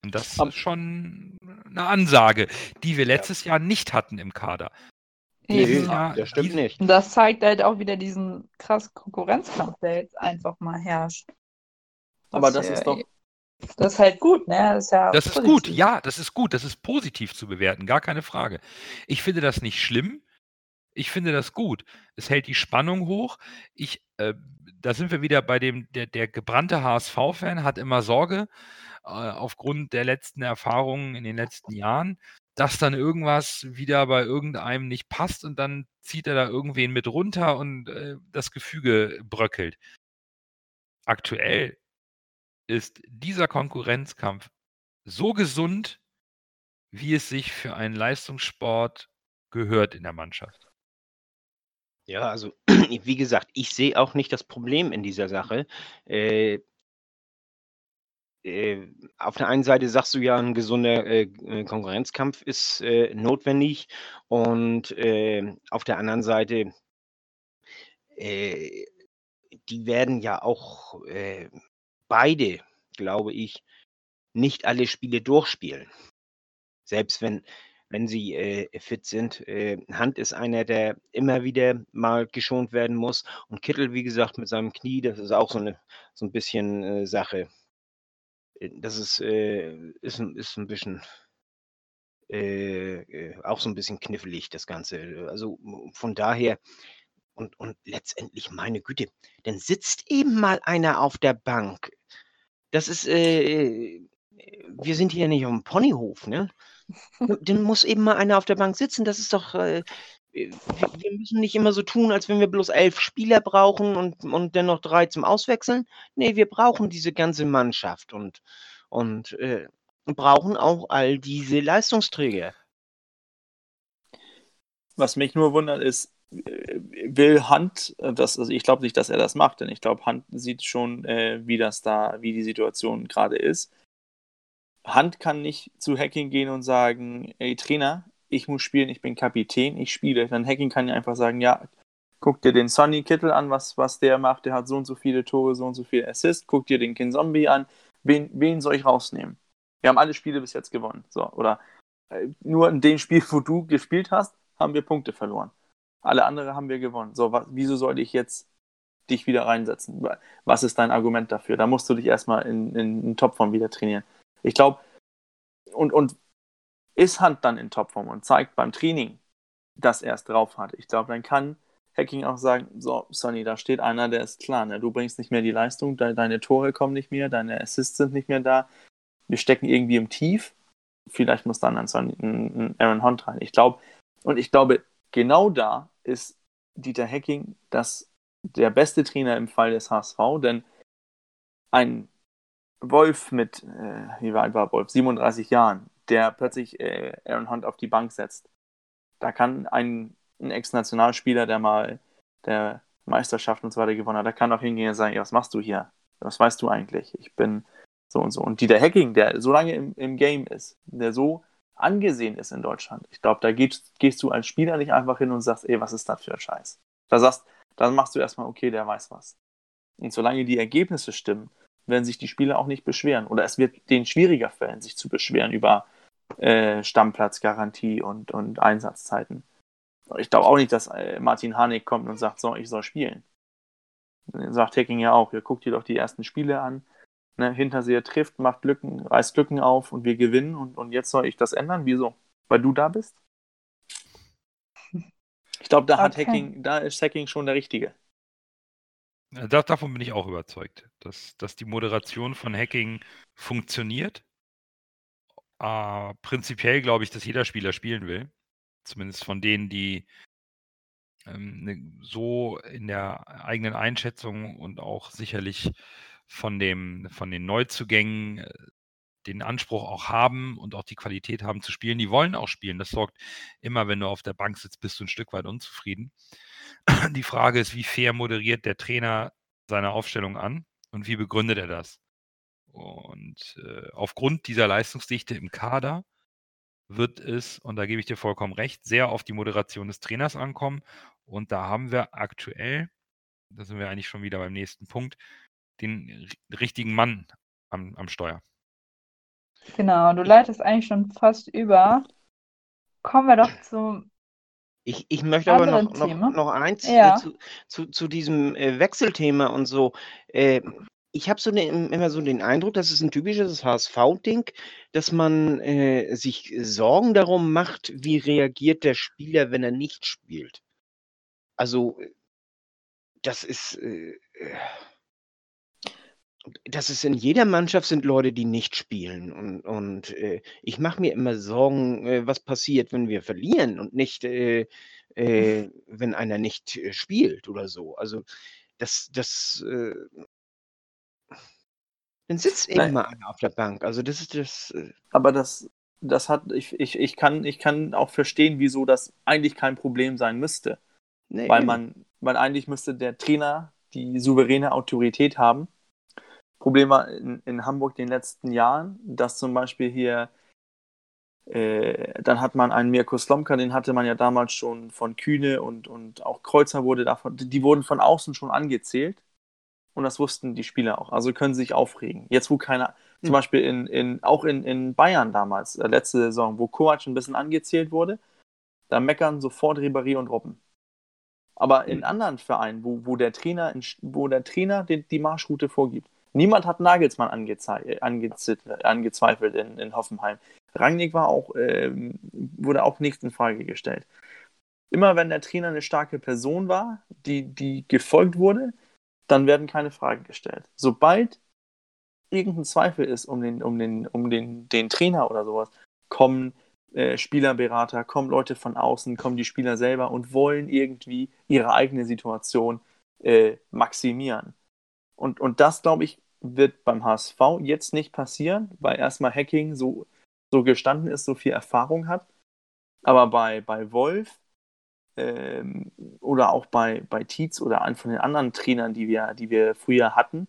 Speaker 3: Und das ist schon eine Ansage, die wir letztes Jahr nicht hatten im Kader.
Speaker 2: Nee, Jahr, das stimmt nicht.
Speaker 1: Und das zeigt halt auch wieder diesen krassen Konkurrenzkampf, der jetzt einfach mal herrscht.
Speaker 4: Aber das ist doch.
Speaker 1: Das ist halt gut, ne?
Speaker 3: Das ist, ja das ist gut, ja, das ist gut, das ist positiv zu bewerten, gar keine Frage. Ich finde das nicht schlimm. Ich finde das gut. Es hält die Spannung hoch. Ich, äh, da sind wir wieder bei dem, der, der gebrannte HSV-Fan hat immer Sorge, äh, aufgrund der letzten Erfahrungen in den letzten Jahren, dass dann irgendwas wieder bei irgendeinem nicht passt und dann zieht er da irgendwen mit runter und äh, das Gefüge bröckelt. Aktuell ist dieser Konkurrenzkampf so gesund, wie es sich für einen Leistungssport gehört in der Mannschaft.
Speaker 2: Ja, also wie gesagt, ich sehe auch nicht das Problem in dieser Sache. Äh, äh, auf der einen Seite sagst du ja, ein gesunder äh, äh Konkurrenzkampf ist äh, notwendig und äh, auf der anderen Seite, äh, die werden ja auch beide, glaube ich, nicht alle Spiele durchspielen. Selbst wenn wenn sie äh, fit sind. Äh, Hand ist einer, der immer wieder mal geschont werden muss. Und Kittel, wie gesagt, mit seinem Knie, das ist auch so, eine, so ein bisschen äh, Sache. Äh, das ist, äh, ist, ist ein bisschen äh, auch so ein bisschen knifflig, das Ganze. Also von daher, und, und letztendlich, meine Güte, dann sitzt eben mal einer auf der Bank. Das ist, wir sind hier nicht auf dem Ponyhof, ne? Dann muss eben mal einer auf der Bank sitzen. Das ist doch. Äh, wir müssen nicht immer so tun, als wenn wir bloß elf Spieler brauchen und, und dann drei zum Auswechseln. Nee, wir brauchen diese ganze Mannschaft und, und äh, brauchen auch all diese Leistungsträger.
Speaker 4: Was mich nur wundert, ist, äh, will Hand, äh, das, also ich glaube nicht, dass er das macht, denn ich glaube, Hand sieht schon, äh, wie das da, wie die Situation gerade ist. Hand kann nicht zu Hacking gehen und sagen, ey Trainer, ich muss spielen, ich bin Kapitän, ich spiele. Dann Hacking kann ja einfach sagen, ja, guck dir den Sonny Kittel an, was, was der macht, der hat so und so viele Tore, so und so viele Assists, guck dir den Kin Zombie an, wen, wen soll ich rausnehmen? Wir haben alle Spiele bis jetzt gewonnen. So, oder äh, nur in dem Spiel, wo du gespielt hast, haben wir Punkte verloren. Alle anderen haben wir gewonnen. So, was, wieso soll ich jetzt dich wieder reinsetzen? Was ist dein Argument dafür? Da musst du dich erstmal in, in, in Topform wieder trainieren. Ich glaube, und, und ist Hand dann in Topform und zeigt beim Training, dass er es drauf hat. Ich glaube, dann kann Hacking auch sagen, so, Sonny, da steht einer, der ist klar, ne? du bringst nicht mehr die Leistung, de deine Tore kommen nicht mehr, deine Assists sind nicht mehr da, wir stecken irgendwie im Tief, vielleicht muss dann ein, Sonny, ein Aaron Hunt rein. Ich glaube, und ich glaube, genau da ist Dieter Hacking das, der beste Trainer im Fall des HSV, denn ein Wolf mit, äh, wie alt war Wolf? 37 Jahren, der plötzlich äh, Aaron Hunt auf die Bank setzt. Da kann ein, ein Ex-Nationalspieler, der mal der Meisterschaft und so weiter gewonnen hat, der kann auch hingehen und sagen, ja, was machst du hier? Was weißt du eigentlich? Ich bin so und so. Und Dieter Hacking, der so lange im, im Game ist, der so angesehen ist in Deutschland, ich glaube, da gehst, gehst du als Spieler nicht einfach hin und sagst, ey, was ist das für ein Scheiß? Da sagst, dann machst du erstmal, okay, der weiß was. Und solange die Ergebnisse stimmen, werden sich die Spieler auch nicht beschweren. Oder es wird denen schwieriger fallen, sich zu beschweren über äh, Stammplatzgarantie und, und Einsatzzeiten. Ich glaube auch nicht, dass äh, Martin Harnik kommt und sagt, so, ich soll spielen. Dann sagt Hacking ja auch, ihr guckt dir doch die ersten Spiele an. Ne, Hinterseher trifft, macht Lücken, reißt Lücken auf und wir gewinnen und, und jetzt soll ich das ändern? Wieso? Weil du da bist? Ich glaube, da okay. hat Hacking, da ist Hacking schon der Richtige.
Speaker 3: Äh, da davon bin ich auch überzeugt, dass dass die Moderation von Hacking funktioniert. Äh, prinzipiell glaube ich, dass jeder Spieler spielen will. Zumindest von denen, die ähm, ne, so in der eigenen Einschätzung und auch sicherlich von dem von den Neuzugängen äh, den Anspruch auch haben und auch die Qualität haben zu spielen. Die wollen auch spielen. Das sorgt immer, wenn du auf der Bank sitzt, bist du ein Stück weit unzufrieden. Die Frage ist, wie fair moderiert der Trainer seine Aufstellung an und wie begründet er das? Und äh, aufgrund dieser Leistungsdichte im Kader wird es, und da gebe ich dir vollkommen recht, sehr auf die Moderation des Trainers ankommen. Und da haben wir aktuell, da sind wir eigentlich schon wieder beim nächsten Punkt, den richtigen Mann am, am Steuer.
Speaker 1: Genau, du leitest eigentlich schon fast über. Kommen wir doch zum
Speaker 2: ich, ich möchte aber noch, noch, noch eins äh, ja. zu, zu, zu, diesem äh, Wechselthema und so. Äh, ich habe so ne, immer so den Eindruck, das ist ein typisches HSV-Ding, dass man äh, sich Sorgen darum macht, wie reagiert der Spieler, wenn er nicht spielt. Also, das ist. Äh, das ist in jeder Mannschaft sind Leute, die nicht spielen. Und, und äh, ich mache mir immer Sorgen, äh, was passiert, wenn wir verlieren und nicht, äh, äh wenn einer nicht äh, spielt oder so. Also das, das, äh, dann sitzt Nein. immer einer auf der Bank. Also das ist das.
Speaker 4: Aber das, das hat, ich, ich, ich, kann, ich kann auch verstehen, wieso das eigentlich kein Problem sein müsste. Nee, weil man, weil eigentlich müsste der Trainer die souveräne Autorität haben Problem war in, in Hamburg den letzten Jahren, dass zum Beispiel hier, äh, dann hat man einen Mirko Slomka, den hatte man ja damals schon von Kühne und, und auch Kreuzer wurde davon, die wurden von außen schon angezählt und das wussten die Spieler auch. Also können sie sich aufregen. Jetzt, wo keiner, mhm. zum Beispiel in, in, auch in, in Bayern damals, äh, letzte Saison, wo Kovac ein bisschen angezählt wurde, da meckern sofort Ribéry und Robben. Aber in hm. anderen Vereinen, wo, wo der Trainer, wo der Trainer die, die Marschroute vorgibt, Niemand hat Nagelsmann angezweifelt in, in Hoffenheim. Rangnick war auch, äh, wurde auch nicht in Frage gestellt. Immer wenn der Trainer eine starke Person war, die, die gefolgt wurde, dann werden keine Fragen gestellt. Sobald irgendein Zweifel ist um den, um den, um den, den Trainer oder sowas, kommen äh, Spielerberater, kommen Leute von außen, kommen die Spieler selber und wollen irgendwie ihre eigene Situation äh, maximieren. Und, und das, glaube ich, wird beim HSV jetzt nicht passieren, weil erstmal Hacking so, so gestanden ist, so viel Erfahrung hat. Aber bei, bei Wolf ähm, oder auch bei, bei Tietz oder einem von den anderen Trainern, die wir, die wir früher hatten,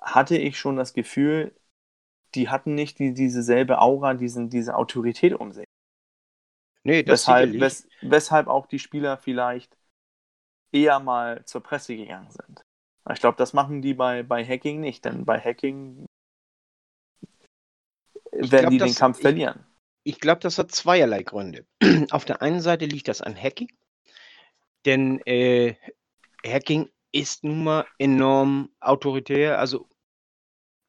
Speaker 4: hatte ich schon das Gefühl, die hatten nicht die, diese selbe Aura, diesen, diese Autorität um sich. Nee, das weshalb, wes, weshalb auch die Spieler vielleicht eher mal zur Presse gegangen sind. Ich glaube, das machen die bei, bei Hacking nicht, denn bei Hacking werden glaub, die den Kampf verlieren.
Speaker 2: Ich, ich glaube, das hat zweierlei Gründe. Auf der einen Seite liegt das an Hacking, denn äh, Hacking ist nun mal enorm autoritär, also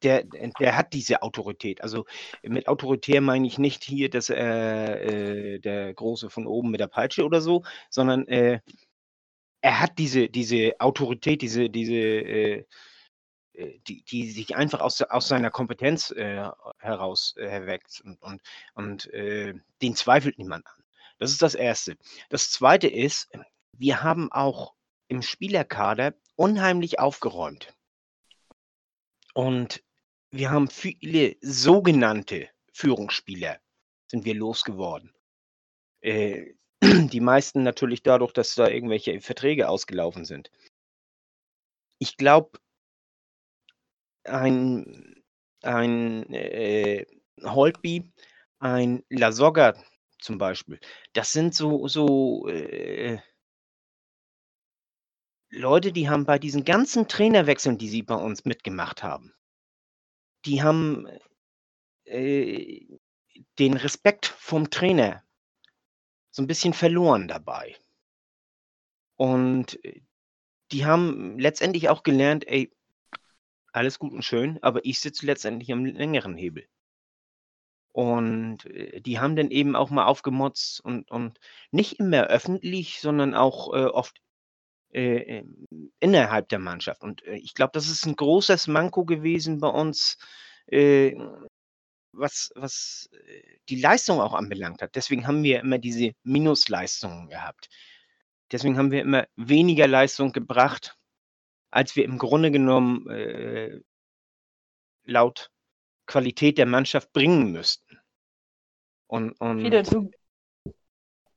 Speaker 2: der, der hat diese Autorität. Also mit autoritär meine ich nicht hier, dass er äh, der Große von oben mit der Peitsche oder so, sondern äh, er hat diese, diese Autorität, diese, diese, äh, äh, die, die sich einfach aus, aus seiner Kompetenz äh, heraus äh, erweckt und, und, und äh, den zweifelt niemand an. Das ist das Erste. Das Zweite ist, wir haben auch im Spielerkader unheimlich aufgeräumt. Und wir haben viele sogenannte Führungsspieler sind wir losgeworden. Äh, die meisten natürlich dadurch, dass da irgendwelche Verträge ausgelaufen sind. Ich glaube, ein, ein äh, Holtby, ein Lasogga zum Beispiel, das sind so, so äh, Leute, die haben bei diesen ganzen Trainerwechseln, die sie bei uns mitgemacht haben, die haben äh, den Respekt vom Trainer so ein bisschen verloren dabei. Und äh, die haben letztendlich auch gelernt, ey, alles gut und schön, aber ich sitze letztendlich am längeren Hebel. Und äh, die haben dann eben auch mal aufgemotzt und, und nicht immer öffentlich, sondern auch äh, oft äh, innerhalb der Mannschaft. Und äh, ich glaube, das ist ein großes Manko gewesen bei uns, äh, was, was äh, die Leistung auch anbelangt hat. Deswegen haben wir immer diese Minusleistungen gehabt. Deswegen haben wir immer weniger Leistung gebracht, als wir im Grunde genommen äh, laut Qualität der Mannschaft bringen müssten.
Speaker 1: Und, und Wieder, du,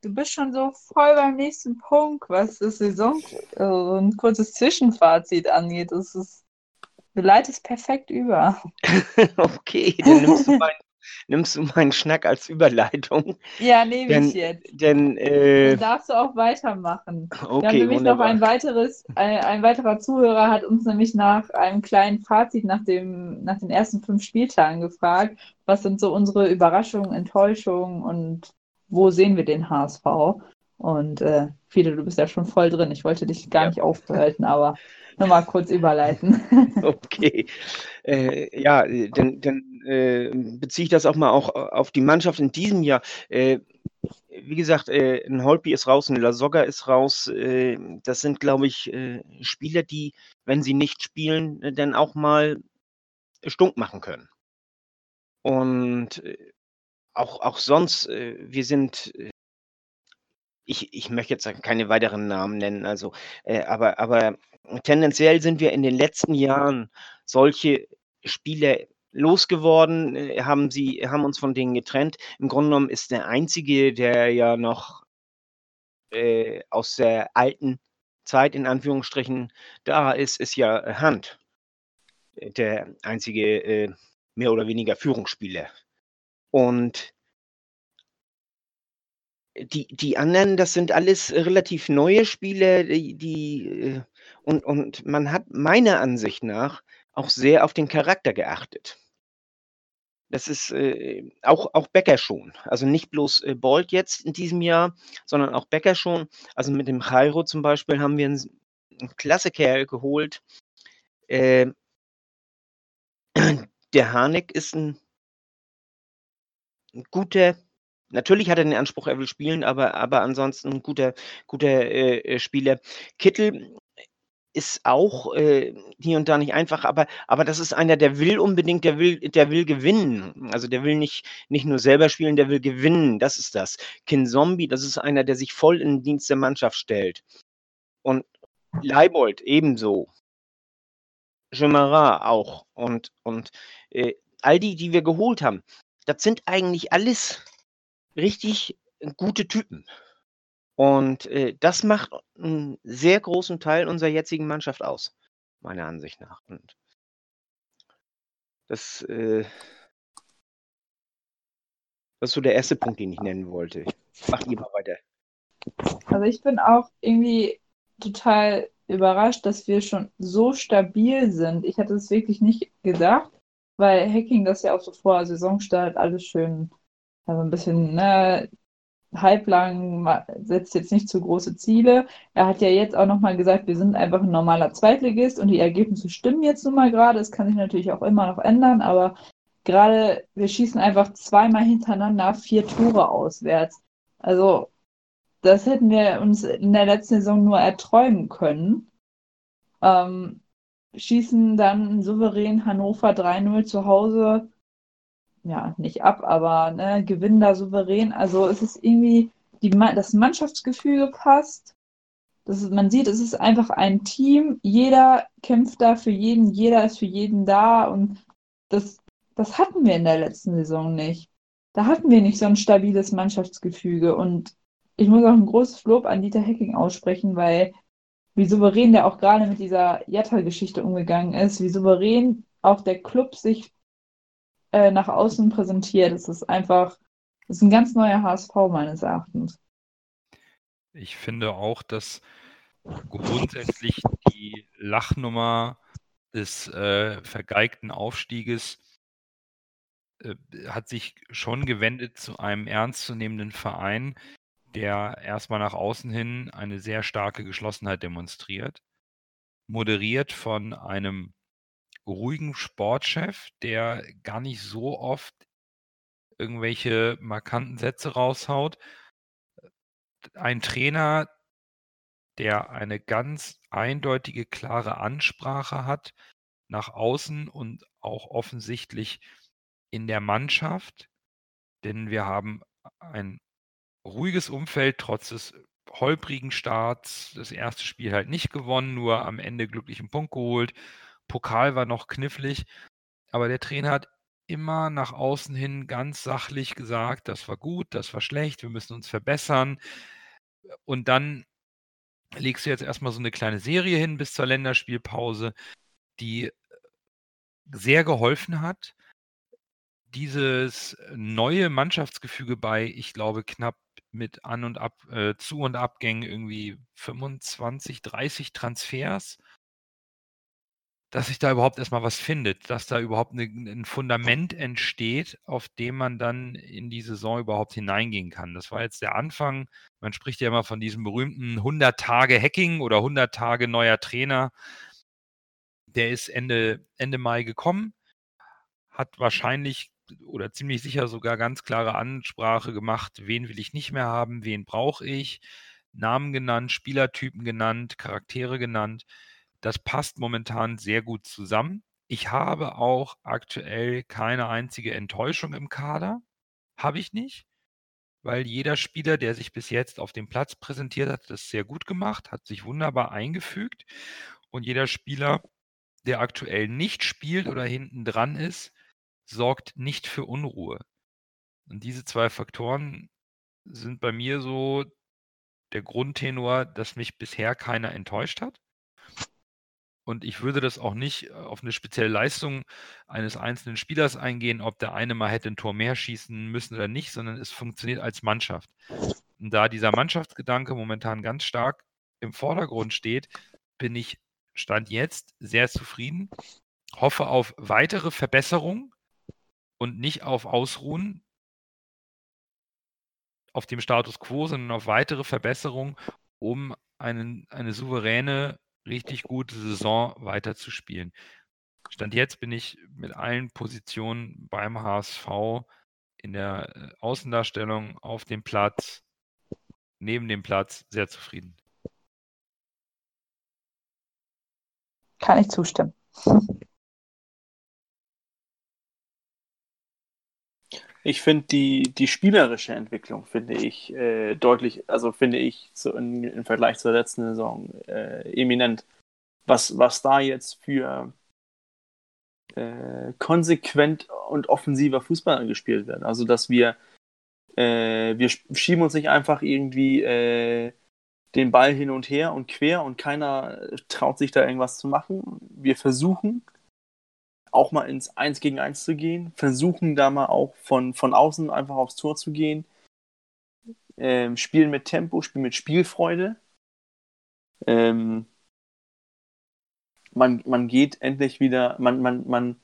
Speaker 1: du bist schon so voll beim nächsten Punkt, was das Saison, also ein kurzes Zwischenfazit angeht. Das ist, du leitest perfekt über.
Speaker 2: okay, dann nimmst du mein nimmst du meinen Schnack als Überleitung.
Speaker 1: Ja, nehme ich jetzt.
Speaker 2: Denn, äh,
Speaker 1: Dann darfst du auch weitermachen. Okay, Wir haben nämlich wunderbar. noch ein weiteres, ein, ein, weiterer Zuhörer hat uns nämlich nach einem kleinen Fazit nach, dem, nach den ersten fünf Spieltagen gefragt. Was sind so unsere Überraschungen, Enttäuschungen und wo sehen wir den HSV? Und äh, Fiete, du bist ja schon voll drin. Ich wollte dich gar ja. nicht aufhalten, aber nur mal kurz überleiten.
Speaker 2: okay. Äh, ja, dann, dann äh, beziehe ich das auch mal auch auf die Mannschaft in diesem Jahr. Äh, wie gesagt, äh, ein Holpi ist raus, ein Lasogga ist raus. Äh, das sind, glaube ich, äh, Spieler, die, wenn sie nicht spielen, dann auch mal stunk machen können. Und auch, auch sonst, wir sind ich, ich möchte jetzt keine weiteren Namen nennen, also, äh, aber, aber tendenziell sind wir in den letzten Jahren solche Spieler losgeworden, äh, haben sie, haben uns von denen getrennt. Im Grunde genommen ist der einzige, der ja noch äh, aus der alten Zeit in Anführungsstrichen da ist, ist ja Hand. Der einzige äh, mehr oder weniger Führungsspieler. Und die, die anderen, das sind alles relativ neue Spiele, die, die äh, und, und man hat meiner Ansicht nach auch sehr auf den Charakter geachtet. Das ist äh, auch, auch Becker schon. Also nicht bloß äh, Bolt jetzt in diesem Jahr, sondern auch Becker schon. Also mit dem Jairo zum Beispiel haben wir einen, einen klasse geholt. Äh, der Harnik ist ein, ein guter Natürlich hat er den Anspruch, er will spielen, aber, aber ansonsten ein guter, guter äh, äh, Spieler. Kittel ist auch äh, hier und da nicht einfach, aber, aber das ist einer, der will unbedingt, der will, der will gewinnen. Also der will nicht, nicht nur selber spielen, der will gewinnen. Das ist das. Kin Zombie, das ist einer, der sich voll in den Dienst der Mannschaft stellt. Und Leibold ebenso. Gemara auch. Und, und äh, all die, die wir geholt haben, das sind eigentlich alles richtig gute Typen. Und äh, das macht einen sehr großen Teil unserer jetzigen Mannschaft aus, meiner Ansicht nach. Und das, äh, das ist so der erste Punkt, den ich nennen wollte. Mach ihr mal weiter.
Speaker 1: Also ich bin auch irgendwie total überrascht, dass wir schon so stabil sind. Ich hatte es wirklich nicht gedacht, weil Hacking das ja auch so vor Saisonstart alles schön also ein bisschen ne, halblang, setzt jetzt nicht zu große Ziele. Er hat ja jetzt auch nochmal gesagt, wir sind einfach ein normaler Zweitligist und die Ergebnisse stimmen jetzt nun mal gerade. Es kann sich natürlich auch immer noch ändern, aber gerade wir schießen einfach zweimal hintereinander vier Tore auswärts. Also das hätten wir uns in der letzten Saison nur erträumen können. Ähm, schießen dann souverän Hannover 3-0 zu Hause ja, nicht ab, aber ne, gewinnen da souverän. Also es ist irgendwie, die, das Mannschaftsgefüge passt. Das ist, man sieht, es ist einfach ein Team. Jeder kämpft da für jeden, jeder ist für jeden da und das, das hatten wir in der letzten Saison nicht. Da hatten wir nicht so ein stabiles Mannschaftsgefüge und ich muss auch ein großes Lob an Dieter Hecking aussprechen, weil wie souverän der auch gerade mit dieser Jatta-Geschichte umgegangen ist, wie souverän auch der Club sich äh, nach außen präsentiert. Es ist einfach, es ist ein ganz neuer HSV meines Erachtens.
Speaker 3: Ich finde auch, dass grundsätzlich die Lachnummer des äh, vergeigten Aufstieges äh, hat sich schon gewendet zu einem ernstzunehmenden Verein, der erstmal nach außen hin eine sehr starke Geschlossenheit demonstriert, moderiert von einem ruhigen Sportchef, der gar nicht so oft irgendwelche markanten Sätze raushaut. Ein Trainer, der eine ganz eindeutige, klare Ansprache hat nach außen und auch offensichtlich in der Mannschaft. Denn wir haben ein ruhiges Umfeld trotz des holprigen Starts. Das erste Spiel halt nicht gewonnen, nur am Ende glücklichen Punkt geholt. Pokal war noch knifflig, aber der Trainer hat immer nach außen hin ganz sachlich gesagt, das war gut, das war schlecht, wir müssen uns verbessern. Und dann legst du jetzt erstmal so eine kleine Serie hin bis zur Länderspielpause, die sehr geholfen hat. Dieses neue Mannschaftsgefüge bei, ich glaube, knapp mit An- und Ab, äh, Zu- und Abgängen irgendwie 25, 30 Transfers dass sich da überhaupt erstmal was findet, dass da überhaupt 'ne 'n Fundament entsteht, auf dem man dann in die Saison überhaupt hineingehen kann. Das war jetzt der Anfang. Man spricht ja immer von diesem berühmten 100 Tage Hacking oder 100 Tage neuer Trainer. Der ist Ende Ende Mai gekommen, hat wahrscheinlich oder ziemlich sicher sogar ganz klare Ansprache gemacht: „Wen will ich nicht mehr haben? Wen brauche ich?“ Namen genannt, Spielertypen genannt, Charaktere genannt. Das passt momentan sehr gut zusammen. Ich habe auch aktuell keine einzige Enttäuschung im Kader. Habe ich nicht, weil jeder Spieler, der sich bis jetzt auf dem Platz präsentiert hat, das sehr gut gemacht, hat sich wunderbar eingefügt. Und jeder Spieler, der aktuell nicht spielt oder hinten dran ist, sorgt nicht für Unruhe. Und diese zwei Faktoren sind bei mir so der Grundtenor, dass mich bisher keiner enttäuscht hat. Und ich würde das auch nicht äh, auf eine spezielle Leistung eines einzelnen Spielers eingehen, ob der eine mal hätte ein Tor mehr schießen müssen oder nicht, sondern es funktioniert als Mannschaft. Und da dieser Mannschaftsgedanke momentan ganz stark im Vordergrund steht, bin ich Stand jetzt sehr zufrieden, hoffe auf weitere Verbesserungen und nicht auf Ausruhen auf dem Status quo, sondern auf weitere Verbesserungen, um einen, eine souveräne richtig gute Saison weiterzuspielen. Stand jetzt bin ich mit allen Positionen beim HSV in der äh, Außendarstellung auf dem Platz, neben dem Platz sehr zufrieden.
Speaker 1: Kann ich zustimmen.
Speaker 4: Ich finde die, die spielerische Entwicklung, finde ich, äh, deutlich, also finde ich so in, im Vergleich zur letzten Saison äh, eminent. Was, was da jetzt für äh, konsequent und offensiver Fußball gespielt wird. Also, dass wir, äh, wir schieben uns nicht einfach irgendwie äh, den Ball hin und her und quer und keiner traut sich da irgendwas zu machen. Wir versuchen, auch mal ins 1 gegen 1 zu gehen, versuchen da mal auch von, von außen einfach aufs Tor zu gehen, ähm, spielen mit Tempo, spielen mit Spielfreude. Ähm, man, man geht endlich wieder, man, man, man,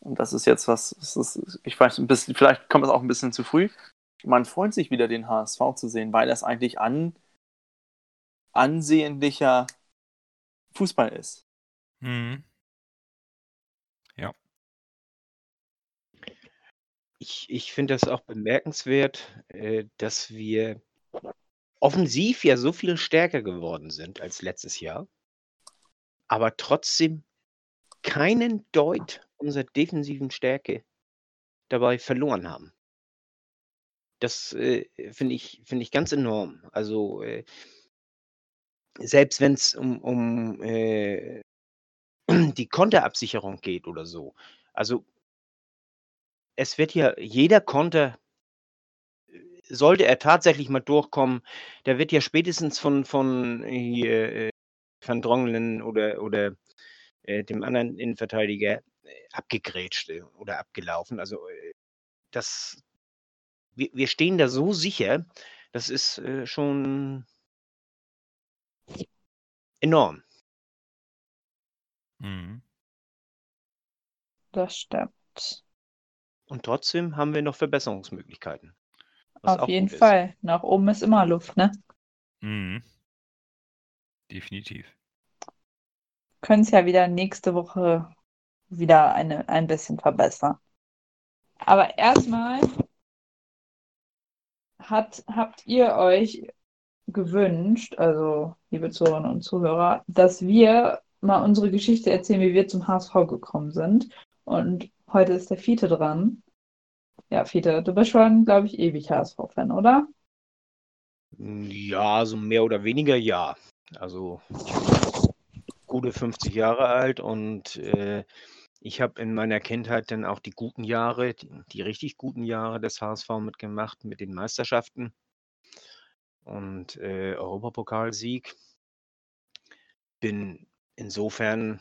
Speaker 4: und das ist jetzt was, ist, ich weiß, ein bisschen, vielleicht kommt es auch ein bisschen zu früh, man freut sich wieder, den HSV zu sehen, weil das eigentlich an, ansehnlicher Fußball ist. Mhm.
Speaker 2: Ich, ich finde das auch bemerkenswert, äh, dass wir offensiv ja so viel stärker geworden sind als letztes Jahr, aber trotzdem keinen Deut unserer defensiven Stärke dabei verloren haben. Das äh, finde ich, find ich ganz enorm. Also äh, selbst wenn es um, um äh, die Konterabsicherung geht oder so. Also es wird ja jeder Konter sollte er tatsächlich mal durchkommen, der wird ja spätestens von von hier, äh, Van Drongelen oder oder, äh, dem anderen Innenverteidiger, äh, abgegrätscht, äh, oder abgelaufen. Also, äh, das wir wir stehen da so sicher, das ist, äh, schon enorm.
Speaker 1: Mhm. Das stimmt.
Speaker 2: Und trotzdem haben wir noch Verbesserungsmöglichkeiten.
Speaker 1: Auf jeden Fall. Nach oben ist immer Luft, ne?
Speaker 3: Mhm. Definitiv.
Speaker 1: Können es ja wieder nächste Woche wieder eine, ein bisschen verbessern. Aber erstmal hat, habt ihr euch gewünscht, also liebe Zuhörerinnen und Zuhörer, dass wir mal unsere Geschichte erzählen, wie wir zum HSV gekommen sind. Und heute ist der Fiete dran. Ja, Fiete, du bist schon, glaube ich, ewig HSV-Fan, oder?
Speaker 2: Ja, so mehr oder weniger ja. Also gute 50 Jahre alt und äh, ich habe in meiner Kindheit dann auch die guten Jahre, die, die richtig guten Jahre des HSV mitgemacht mit den Meisterschaften und äh, Europapokalsieg. Bin insofern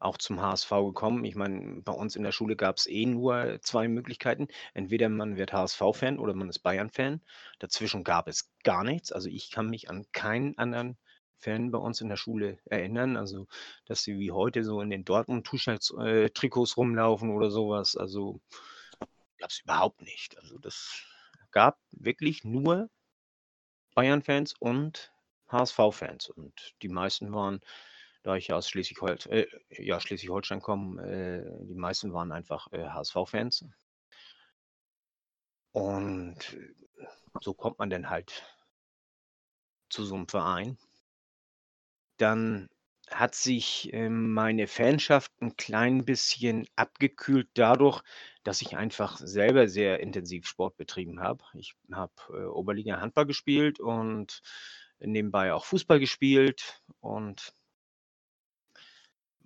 Speaker 2: auch zum HSV gekommen. Ich meine, bei uns in der Schule gab es eh nur zwei Möglichkeiten. Entweder man wird HSV-Fan oder man ist Bayern-Fan. Dazwischen gab es gar nichts. Also ich kann mich an keinen anderen Fan bei uns in der Schule erinnern. Also, dass sie wie heute so in den Dortmund-Trikots äh, rumlaufen oder sowas. Also gab es überhaupt nicht. Also das gab wirklich nur Bayern-Fans und HSV-Fans. Und die meisten waren da ich aus Schleswig-Holstein äh, ja, Schleswig komme, äh, die meisten waren einfach äh, HSV-Fans. Und so kommt man dann halt zu so einem Verein. Dann hat sich äh, meine Fanschaft ein klein bisschen abgekühlt dadurch, dass ich einfach selber sehr intensiv Sport betrieben habe. Ich habe äh, Oberliga Handball gespielt und nebenbei auch Fußball gespielt und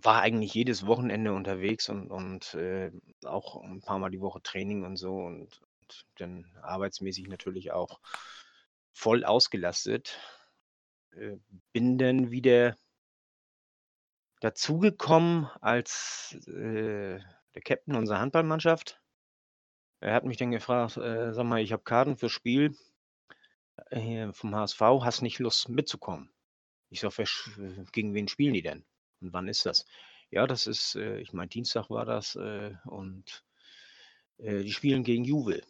Speaker 2: war eigentlich jedes Wochenende unterwegs und und, äh, auch ein paar Mal die Woche Training und so und und dann arbeitsmäßig natürlich auch voll ausgelastet. Äh, bin dann wieder dazugekommen als, äh, der Captain unserer Handballmannschaft. Er hat mich dann gefragt: „Äh, sag mal, ich habe Karten fürs Spiel, äh, vom HSV. Hast nicht Lust mitzukommen?“ Ich sage: gegen wen spielen die denn?“ Und wann ist das? Ja, das ist, äh, ich meine, Dienstag war das äh, und äh, die spielen gegen Juve.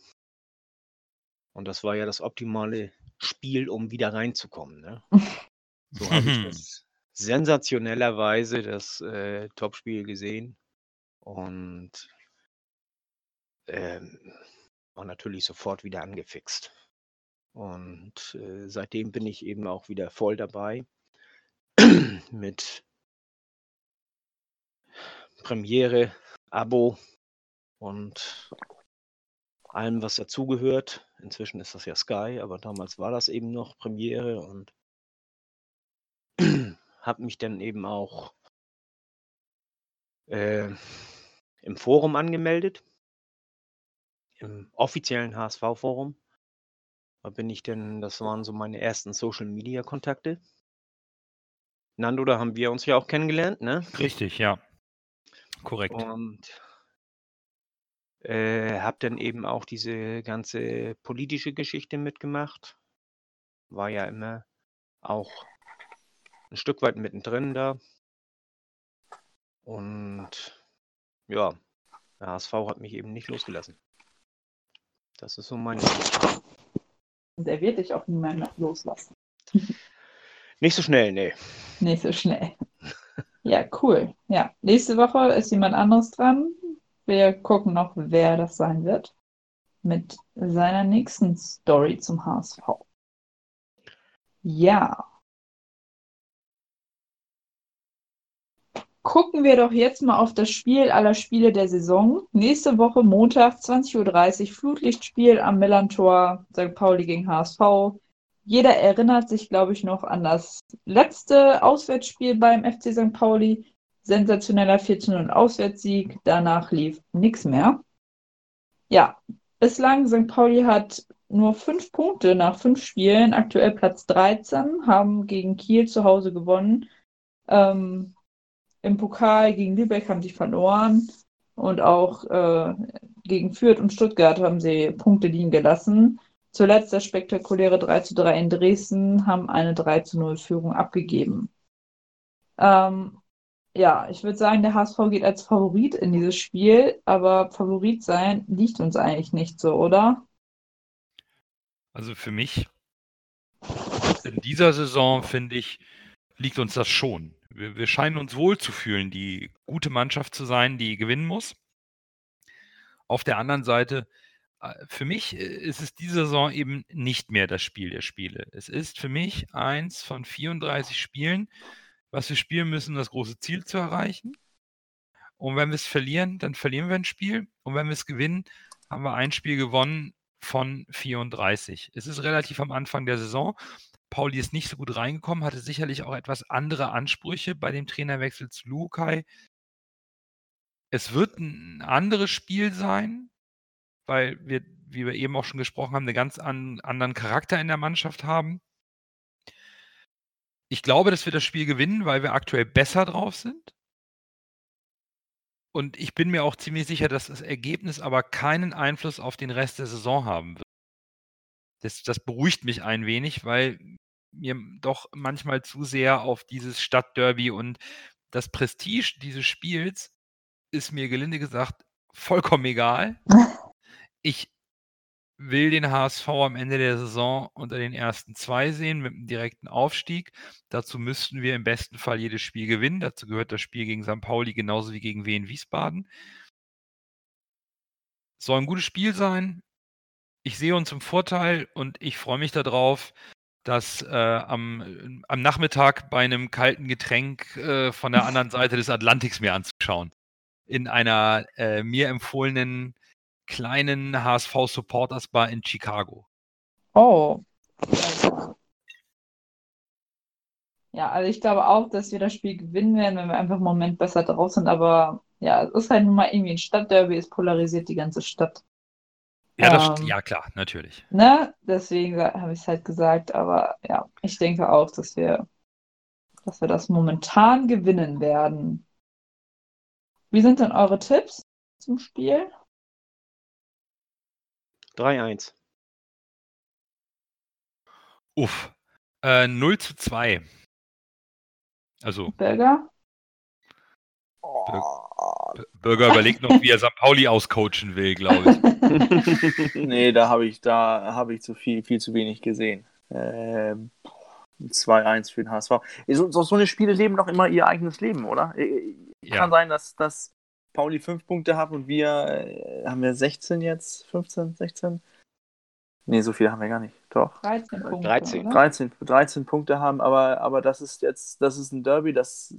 Speaker 2: Und das war ja das optimale Spiel, um wieder reinzukommen. Ne? So habe ich das sensationellerweise das äh, Topspiel gesehen und ähm, war natürlich sofort wieder angefixt. Und äh, seitdem bin ich eben auch wieder voll dabei mit Premiere, Abo und allem, was dazugehört. Inzwischen ist das ja Sky, aber damals war das eben noch Premiere und habe mich dann eben auch äh, im Forum angemeldet, im offiziellen HSV-Forum. Da bin ich denn, das waren so meine ersten Social-Media-Kontakte. Nando, da haben wir uns ja auch kennengelernt, ne?
Speaker 3: Richtig, ja. Korrekt.
Speaker 2: Und äh, habe dann eben auch diese ganze politische Geschichte mitgemacht. War ja immer auch ein Stück weit mittendrin da. Und ja, der HSV hat mich eben nicht losgelassen. Das ist so meine Geschichte.
Speaker 1: Und er wird dich auch nie mehr loslassen.
Speaker 2: Nicht so schnell, nee.
Speaker 1: Nicht so schnell. Ja, cool. Ja, nächste Woche ist jemand anderes dran. Wir gucken noch, wer das sein wird. Mit seiner nächsten Story zum HSV. Ja. Gucken wir doch jetzt mal auf das Spiel aller Spiele der Saison. Nächste Woche Montag 20.30 Uhr Flutlichtspiel am Millantor St. Pauli gegen HSV. Jeder erinnert sich, glaube ich, noch an das letzte Auswärtsspiel beim FC St. Pauli. Sensationeller 14 Auswärtssieg. Danach lief nichts mehr. Ja, bislang St. Pauli hat nur fünf Punkte nach fünf Spielen, aktuell Platz 13, haben gegen Kiel zu Hause gewonnen. Ähm, Im Pokal gegen Lübeck haben sie verloren und auch äh, gegen Fürth und Stuttgart haben sie Punkte liegen gelassen. Zuletzt das spektakuläre 3 zu 3 in Dresden, haben eine 3 zu 0 Führung abgegeben. Ähm, ja, ich würde sagen, der HSV geht als Favorit in dieses Spiel, aber Favorit sein liegt uns eigentlich nicht so, oder?
Speaker 3: Also für mich in dieser Saison, finde ich, liegt uns das schon. Wir, wir scheinen uns wohl zu fühlen, die gute Mannschaft zu sein, die gewinnen muss. Auf der anderen Seite für mich äh, ist es diese Saison eben nicht mehr das Spiel der Spiele. Es ist für mich eins von 34 Spielen, was wir spielen müssen, um das große Ziel zu erreichen. Und wenn wir es verlieren, dann verlieren wir ein Spiel. Und wenn wir es gewinnen, haben wir ein Spiel gewonnen von 34. Es ist relativ am Anfang der Saison. Pauli ist nicht so gut reingekommen, hatte sicherlich auch etwas andere Ansprüche bei dem Trainerwechsel zu Lukai. Es wird ein anderes Spiel sein, weil wir, wie wir eben auch schon gesprochen haben, einen ganz an, anderen Charakter in der Mannschaft haben. Ich glaube, dass wir das Spiel gewinnen, weil wir aktuell besser drauf sind. Und ich bin mir auch ziemlich sicher, dass das Ergebnis aber keinen Einfluss auf den Rest der Saison haben wird. Das, das beruhigt mich ein wenig, weil mir doch manchmal zu sehr auf dieses Stadtderby und das Prestige dieses Spiels ist mir gelinde gesagt vollkommen egal. Ich will den HSV am Ende der Saison unter den ersten zwei sehen mit einem direkten Aufstieg. Dazu müssten wir im besten Fall jedes Spiel gewinnen. Dazu gehört das Spiel gegen St. Pauli genauso wie gegen Wien Wiesbaden. Soll ein gutes Spiel sein. Ich sehe uns im Vorteil und ich freue mich darauf, das äh, am, am, Nachmittag bei einem kalten Getränk äh, von der anderen Seite des Atlantiks mir anzuschauen. In einer äh, mir empfohlenen kleinen HSV-Supporters Bar in Chicago.
Speaker 1: Oh. Ja, also ich glaube auch, dass wir das Spiel gewinnen werden, wenn wir einfach im Moment besser drauf sind. Aber ja, es ist halt nun mal irgendwie ein Stadtderby, es polarisiert die ganze Stadt.
Speaker 3: Ja, das, ähm, ja klar, natürlich.
Speaker 1: Ne? Deswegen habe ich es halt gesagt. Aber ja, ich denke auch, dass wir, dass wir das momentan gewinnen werden. Wie sind denn eure Tipps zum Spiel?
Speaker 2: 3-1.
Speaker 3: Uff. Äh, 0 zu 2. Also.
Speaker 1: Bürger?
Speaker 3: Bürger überlegt noch, wie er St. Pauli auscoachen will, glaube
Speaker 4: ich. nee, da habe ich, da habe ich zu viel, viel zu wenig gesehen. Ähm, 2-1 für den HSV. So, so, eine Spiele leben doch immer ihr eigenes Leben, oder? Äh, ja. Kann sein, dass, dass Pauli 5 Punkte hat und wir äh, haben wir 16 jetzt, 15, 16? Nee, so viele haben wir gar nicht. Doch.
Speaker 1: 13 Punkte.
Speaker 4: 13, 13, 13 Punkte haben, aber, aber das ist jetzt, das ist ein Derby, das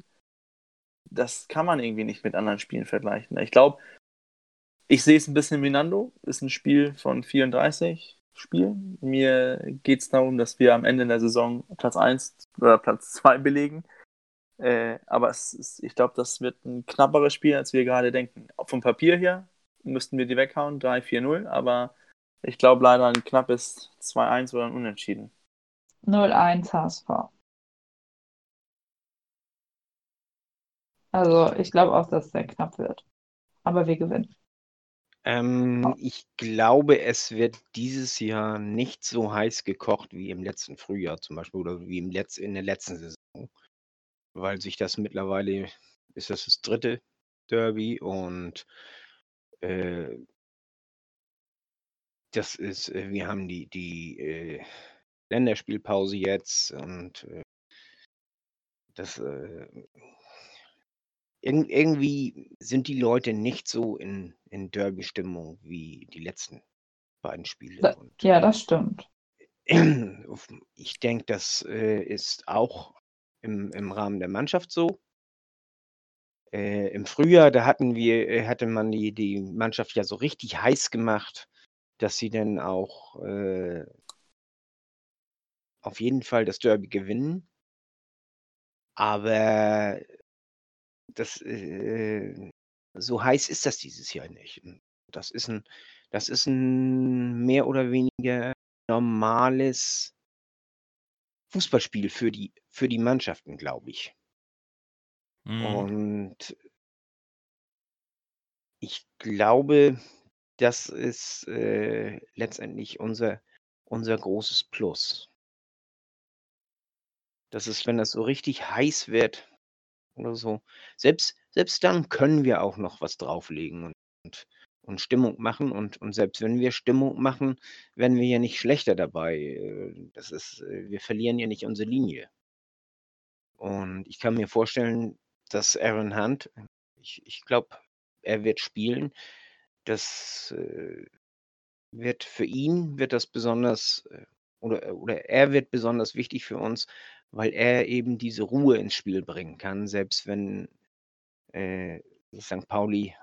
Speaker 4: das kann man irgendwie nicht mit anderen Spielen vergleichen. Ich glaube, ich sehe es ein bisschen wie Nando. Ist ein Spiel von 34 Spielen. Mir geht es darum, dass wir am Ende der Saison Platz 1 oder Platz 2 belegen. Äh, aber ist, ich glaube, das wird ein knapperes Spiel, als wir gerade denken. Vom Papier her müssten wir die weghauen, 3-4-0, aber ich glaube leider ein knappes 2-1 oder ein Unentschieden.
Speaker 1: 0-1 HSV. Also ich glaube auch, dass es sehr knapp wird. Aber wir gewinnen.
Speaker 2: Ähm, ich glaube, es wird dieses Jahr nicht so heiß gekocht wie im letzten Frühjahr zum Beispiel oder wie im Letz in der letzten Saison. Weil sich das mittlerweile, ist das das dritte Derby und äh, das ist, äh, wir haben die, die äh, Länderspielpause jetzt und äh, das äh, Irg irgendwie sind die Leute nicht so in, in Derby-Stimmung wie die letzten beiden Spiele.
Speaker 1: Da, Und, ja, das stimmt.
Speaker 2: Ich denke, das äh, ist auch im, im Rahmen der Mannschaft so. Äh, Im Frühjahr, da hatten wir, äh, hatte man die, die Mannschaft ja so richtig heiß gemacht, dass sie dann auch äh, auf jeden Fall das Derby gewinnen. Aber das, äh, so heiß ist das dieses Jahr nicht. Das ist ein, das ist ein mehr oder weniger normales Fußballspiel für die, für die Mannschaften, glaube ich. Mhm. Und ich glaube, das ist äh, letztendlich unser, unser großes Plus. Das ist, wenn das so richtig heiß wird, oder so. Selbst, selbst dann können wir auch noch was drauflegen und, und, Stimmung machen. Und, und selbst wenn wir Stimmung machen, werden wir ja nicht schlechter dabei. Äh, das ist, äh, wir verlieren ja nicht unsere Linie. Und ich kann mir vorstellen, dass Aaron Hunt, ich, ich glaube, er wird spielen, dass äh, wird für ihn wird das besonders äh, oder, oder er wird besonders wichtig für uns, weil er eben diese Ruhe ins Spiel bringen kann, selbst wenn äh, St. Pauli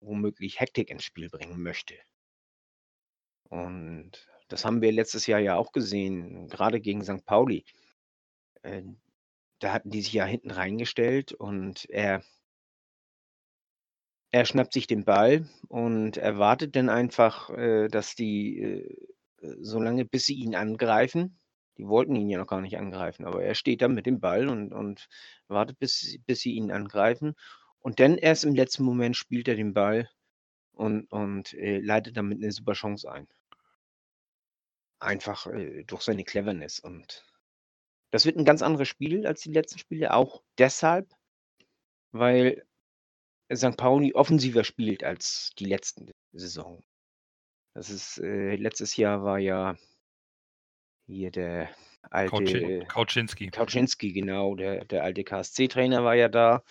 Speaker 2: womöglich Hektik ins Spiel bringen möchte. Und das haben wir letztes Jahr ja auch gesehen, gerade gegen St. Pauli. Äh, da hatten die sich ja hinten reingestellt und er, er schnappt sich den Ball und erwartet dann einfach, äh, dass die äh, so lange, bis sie ihn angreifen. Die wollten ihn ja noch gar nicht angreifen, aber er steht da mit dem Ball und, und wartet, bis, bis sie ihn angreifen. Und dann erst im letzten Moment spielt er den Ball und, und äh, leitet damit eine super Chance ein. Einfach äh, durch seine Cleverness. Und das wird ein ganz anderes Spiel als die letzten Spiele, auch deshalb, weil St. Pauli offensiver spielt als die letzten Saison. Das ist, äh, letztes Jahr war ja hier der alte
Speaker 3: Kauczynski.
Speaker 2: Kauczynski, genau, der, der alte KSC-Trainer war ja da.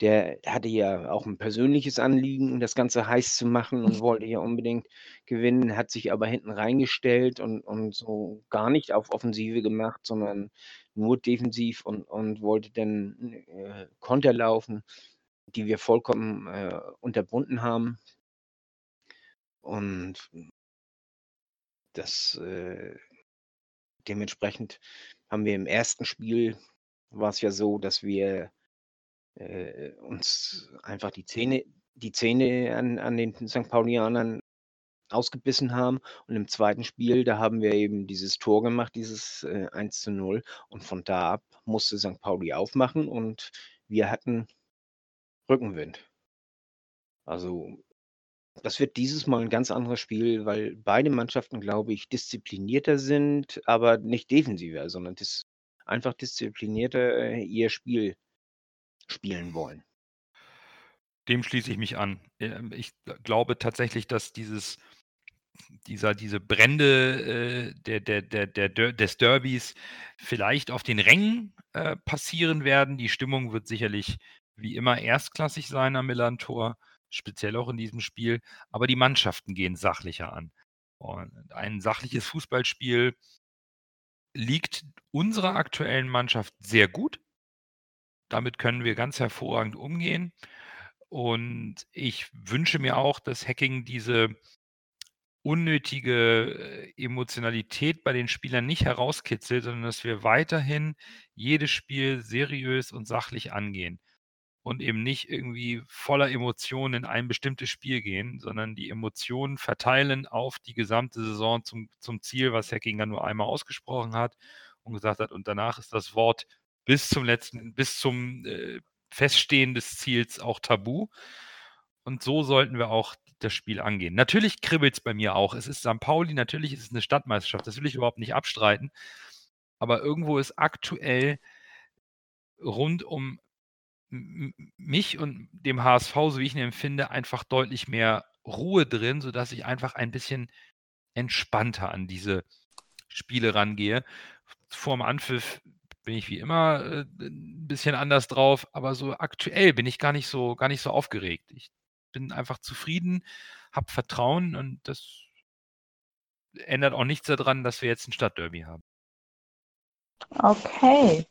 Speaker 2: Der hatte ja auch ein persönliches Anliegen, das Ganze heiß zu machen und wollte ja unbedingt gewinnen, hat sich aber hinten reingestellt und, und so gar nicht auf Offensive gemacht, sondern nur defensiv und, und wollte dann äh, Konter laufen, die wir vollkommen äh, unterbunden haben. Und das äh, dementsprechend haben wir im ersten Spiel war es ja so, dass wir äh, uns einfach die Zähne, die Zähne an, an den St. Paulianern ausgebissen haben. Und im zweiten Spiel, da haben wir eben dieses Tor gemacht, dieses äh, 1 zu 0. Und von da ab musste St. Pauli aufmachen und wir hatten Rückenwind. Also das wird dieses Mal ein ganz anderes Spiel, weil beide Mannschaften, glaube ich, disziplinierter sind, aber nicht defensiver, sondern dis einfach disziplinierter äh, ihr Spiel spielen wollen.
Speaker 3: Dem schließe ich mich an. Ähm, ich glaube tatsächlich, dass dieses dieser diese Brände, äh, der der der der des Derbys vielleicht auf den Rängen, äh, passieren werden. Die Stimmung wird sicherlich wie immer erstklassig sein am Millerntor speziell auch in diesem Spiel, aber die Mannschaften gehen sachlicher an. Und ein sachliches Fußballspiel liegt unserer aktuellen Mannschaft sehr gut. Damit können wir ganz hervorragend umgehen. Und ich wünsche mir auch, dass Hacking diese unnötige äh, Emotionalität bei den Spielern nicht herauskitzelt, sondern dass wir weiterhin jedes Spiel seriös und sachlich angehen und eben nicht irgendwie voller Emotionen in ein bestimmtes Spiel gehen, sondern die Emotionen verteilen auf die gesamte Saison zum, zum Ziel, was Hacking dann nur einmal ausgesprochen hat und gesagt hat, und danach ist das Wort bis zum letzten, bis zum äh, Feststehen des Ziels auch tabu. Und so sollten wir auch das Spiel angehen. Natürlich kribbelt es bei mir auch. Es ist St. Pauli, natürlich ist es eine Stadtmeisterschaft, das will ich überhaupt nicht abstreiten. Aber irgendwo ist aktuell rund um mich und dem HSV, so wie ich ihn empfinde, einfach deutlich mehr Ruhe drin, sodass ich einfach ein bisschen entspannter an diese Spiele rangehe. Vorm Anpfiff bin ich wie immer äh, ein bisschen anders drauf, aber so aktuell bin ich gar nicht so, gar nicht so aufgeregt. Ich bin einfach zufrieden, habe Vertrauen und das ändert auch nichts daran, dass wir jetzt ein Stadtderby haben.
Speaker 1: Okay.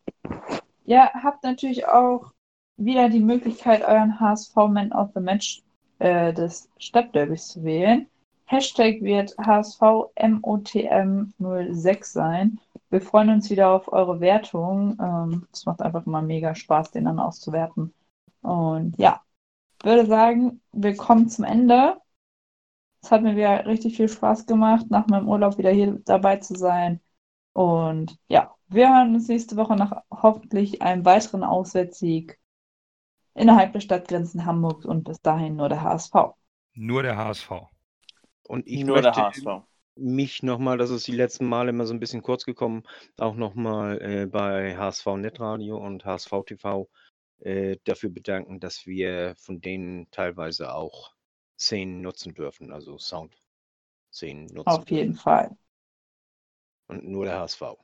Speaker 1: Ja, habt natürlich auch wieder die Möglichkeit, euren HSV Man of the Match äh, des Stadtderbys zu wählen. Hashtag wird HSVMOTM06 sein. Wir freuen uns wieder auf eure Wertung. Ähm, es macht einfach immer mega Spaß, den dann auszuwerten. Und ja, würde sagen, wir kommen zum Ende. Es hat mir wieder richtig viel Spaß gemacht, nach meinem Urlaub wieder hier dabei zu sein. Und ja, wir hören uns nächste Woche nach hoffentlich einem weiteren Auswärtssieg innerhalb der Stadtgrenzen Hamburgs und bis dahin nur der HSV.
Speaker 3: Nur der HSV.
Speaker 2: Und ich nur möchte der HSV. mich nochmal, das ist die letzten Male immer so ein bisschen kurz gekommen, auch nochmal äh, bei HSV Netradio und HSV TV äh, dafür bedanken, dass wir von denen teilweise auch Szenen nutzen dürfen, also Sound-Szenen nutzen.
Speaker 1: Auf jeden Fall.
Speaker 2: Und nur der HSV.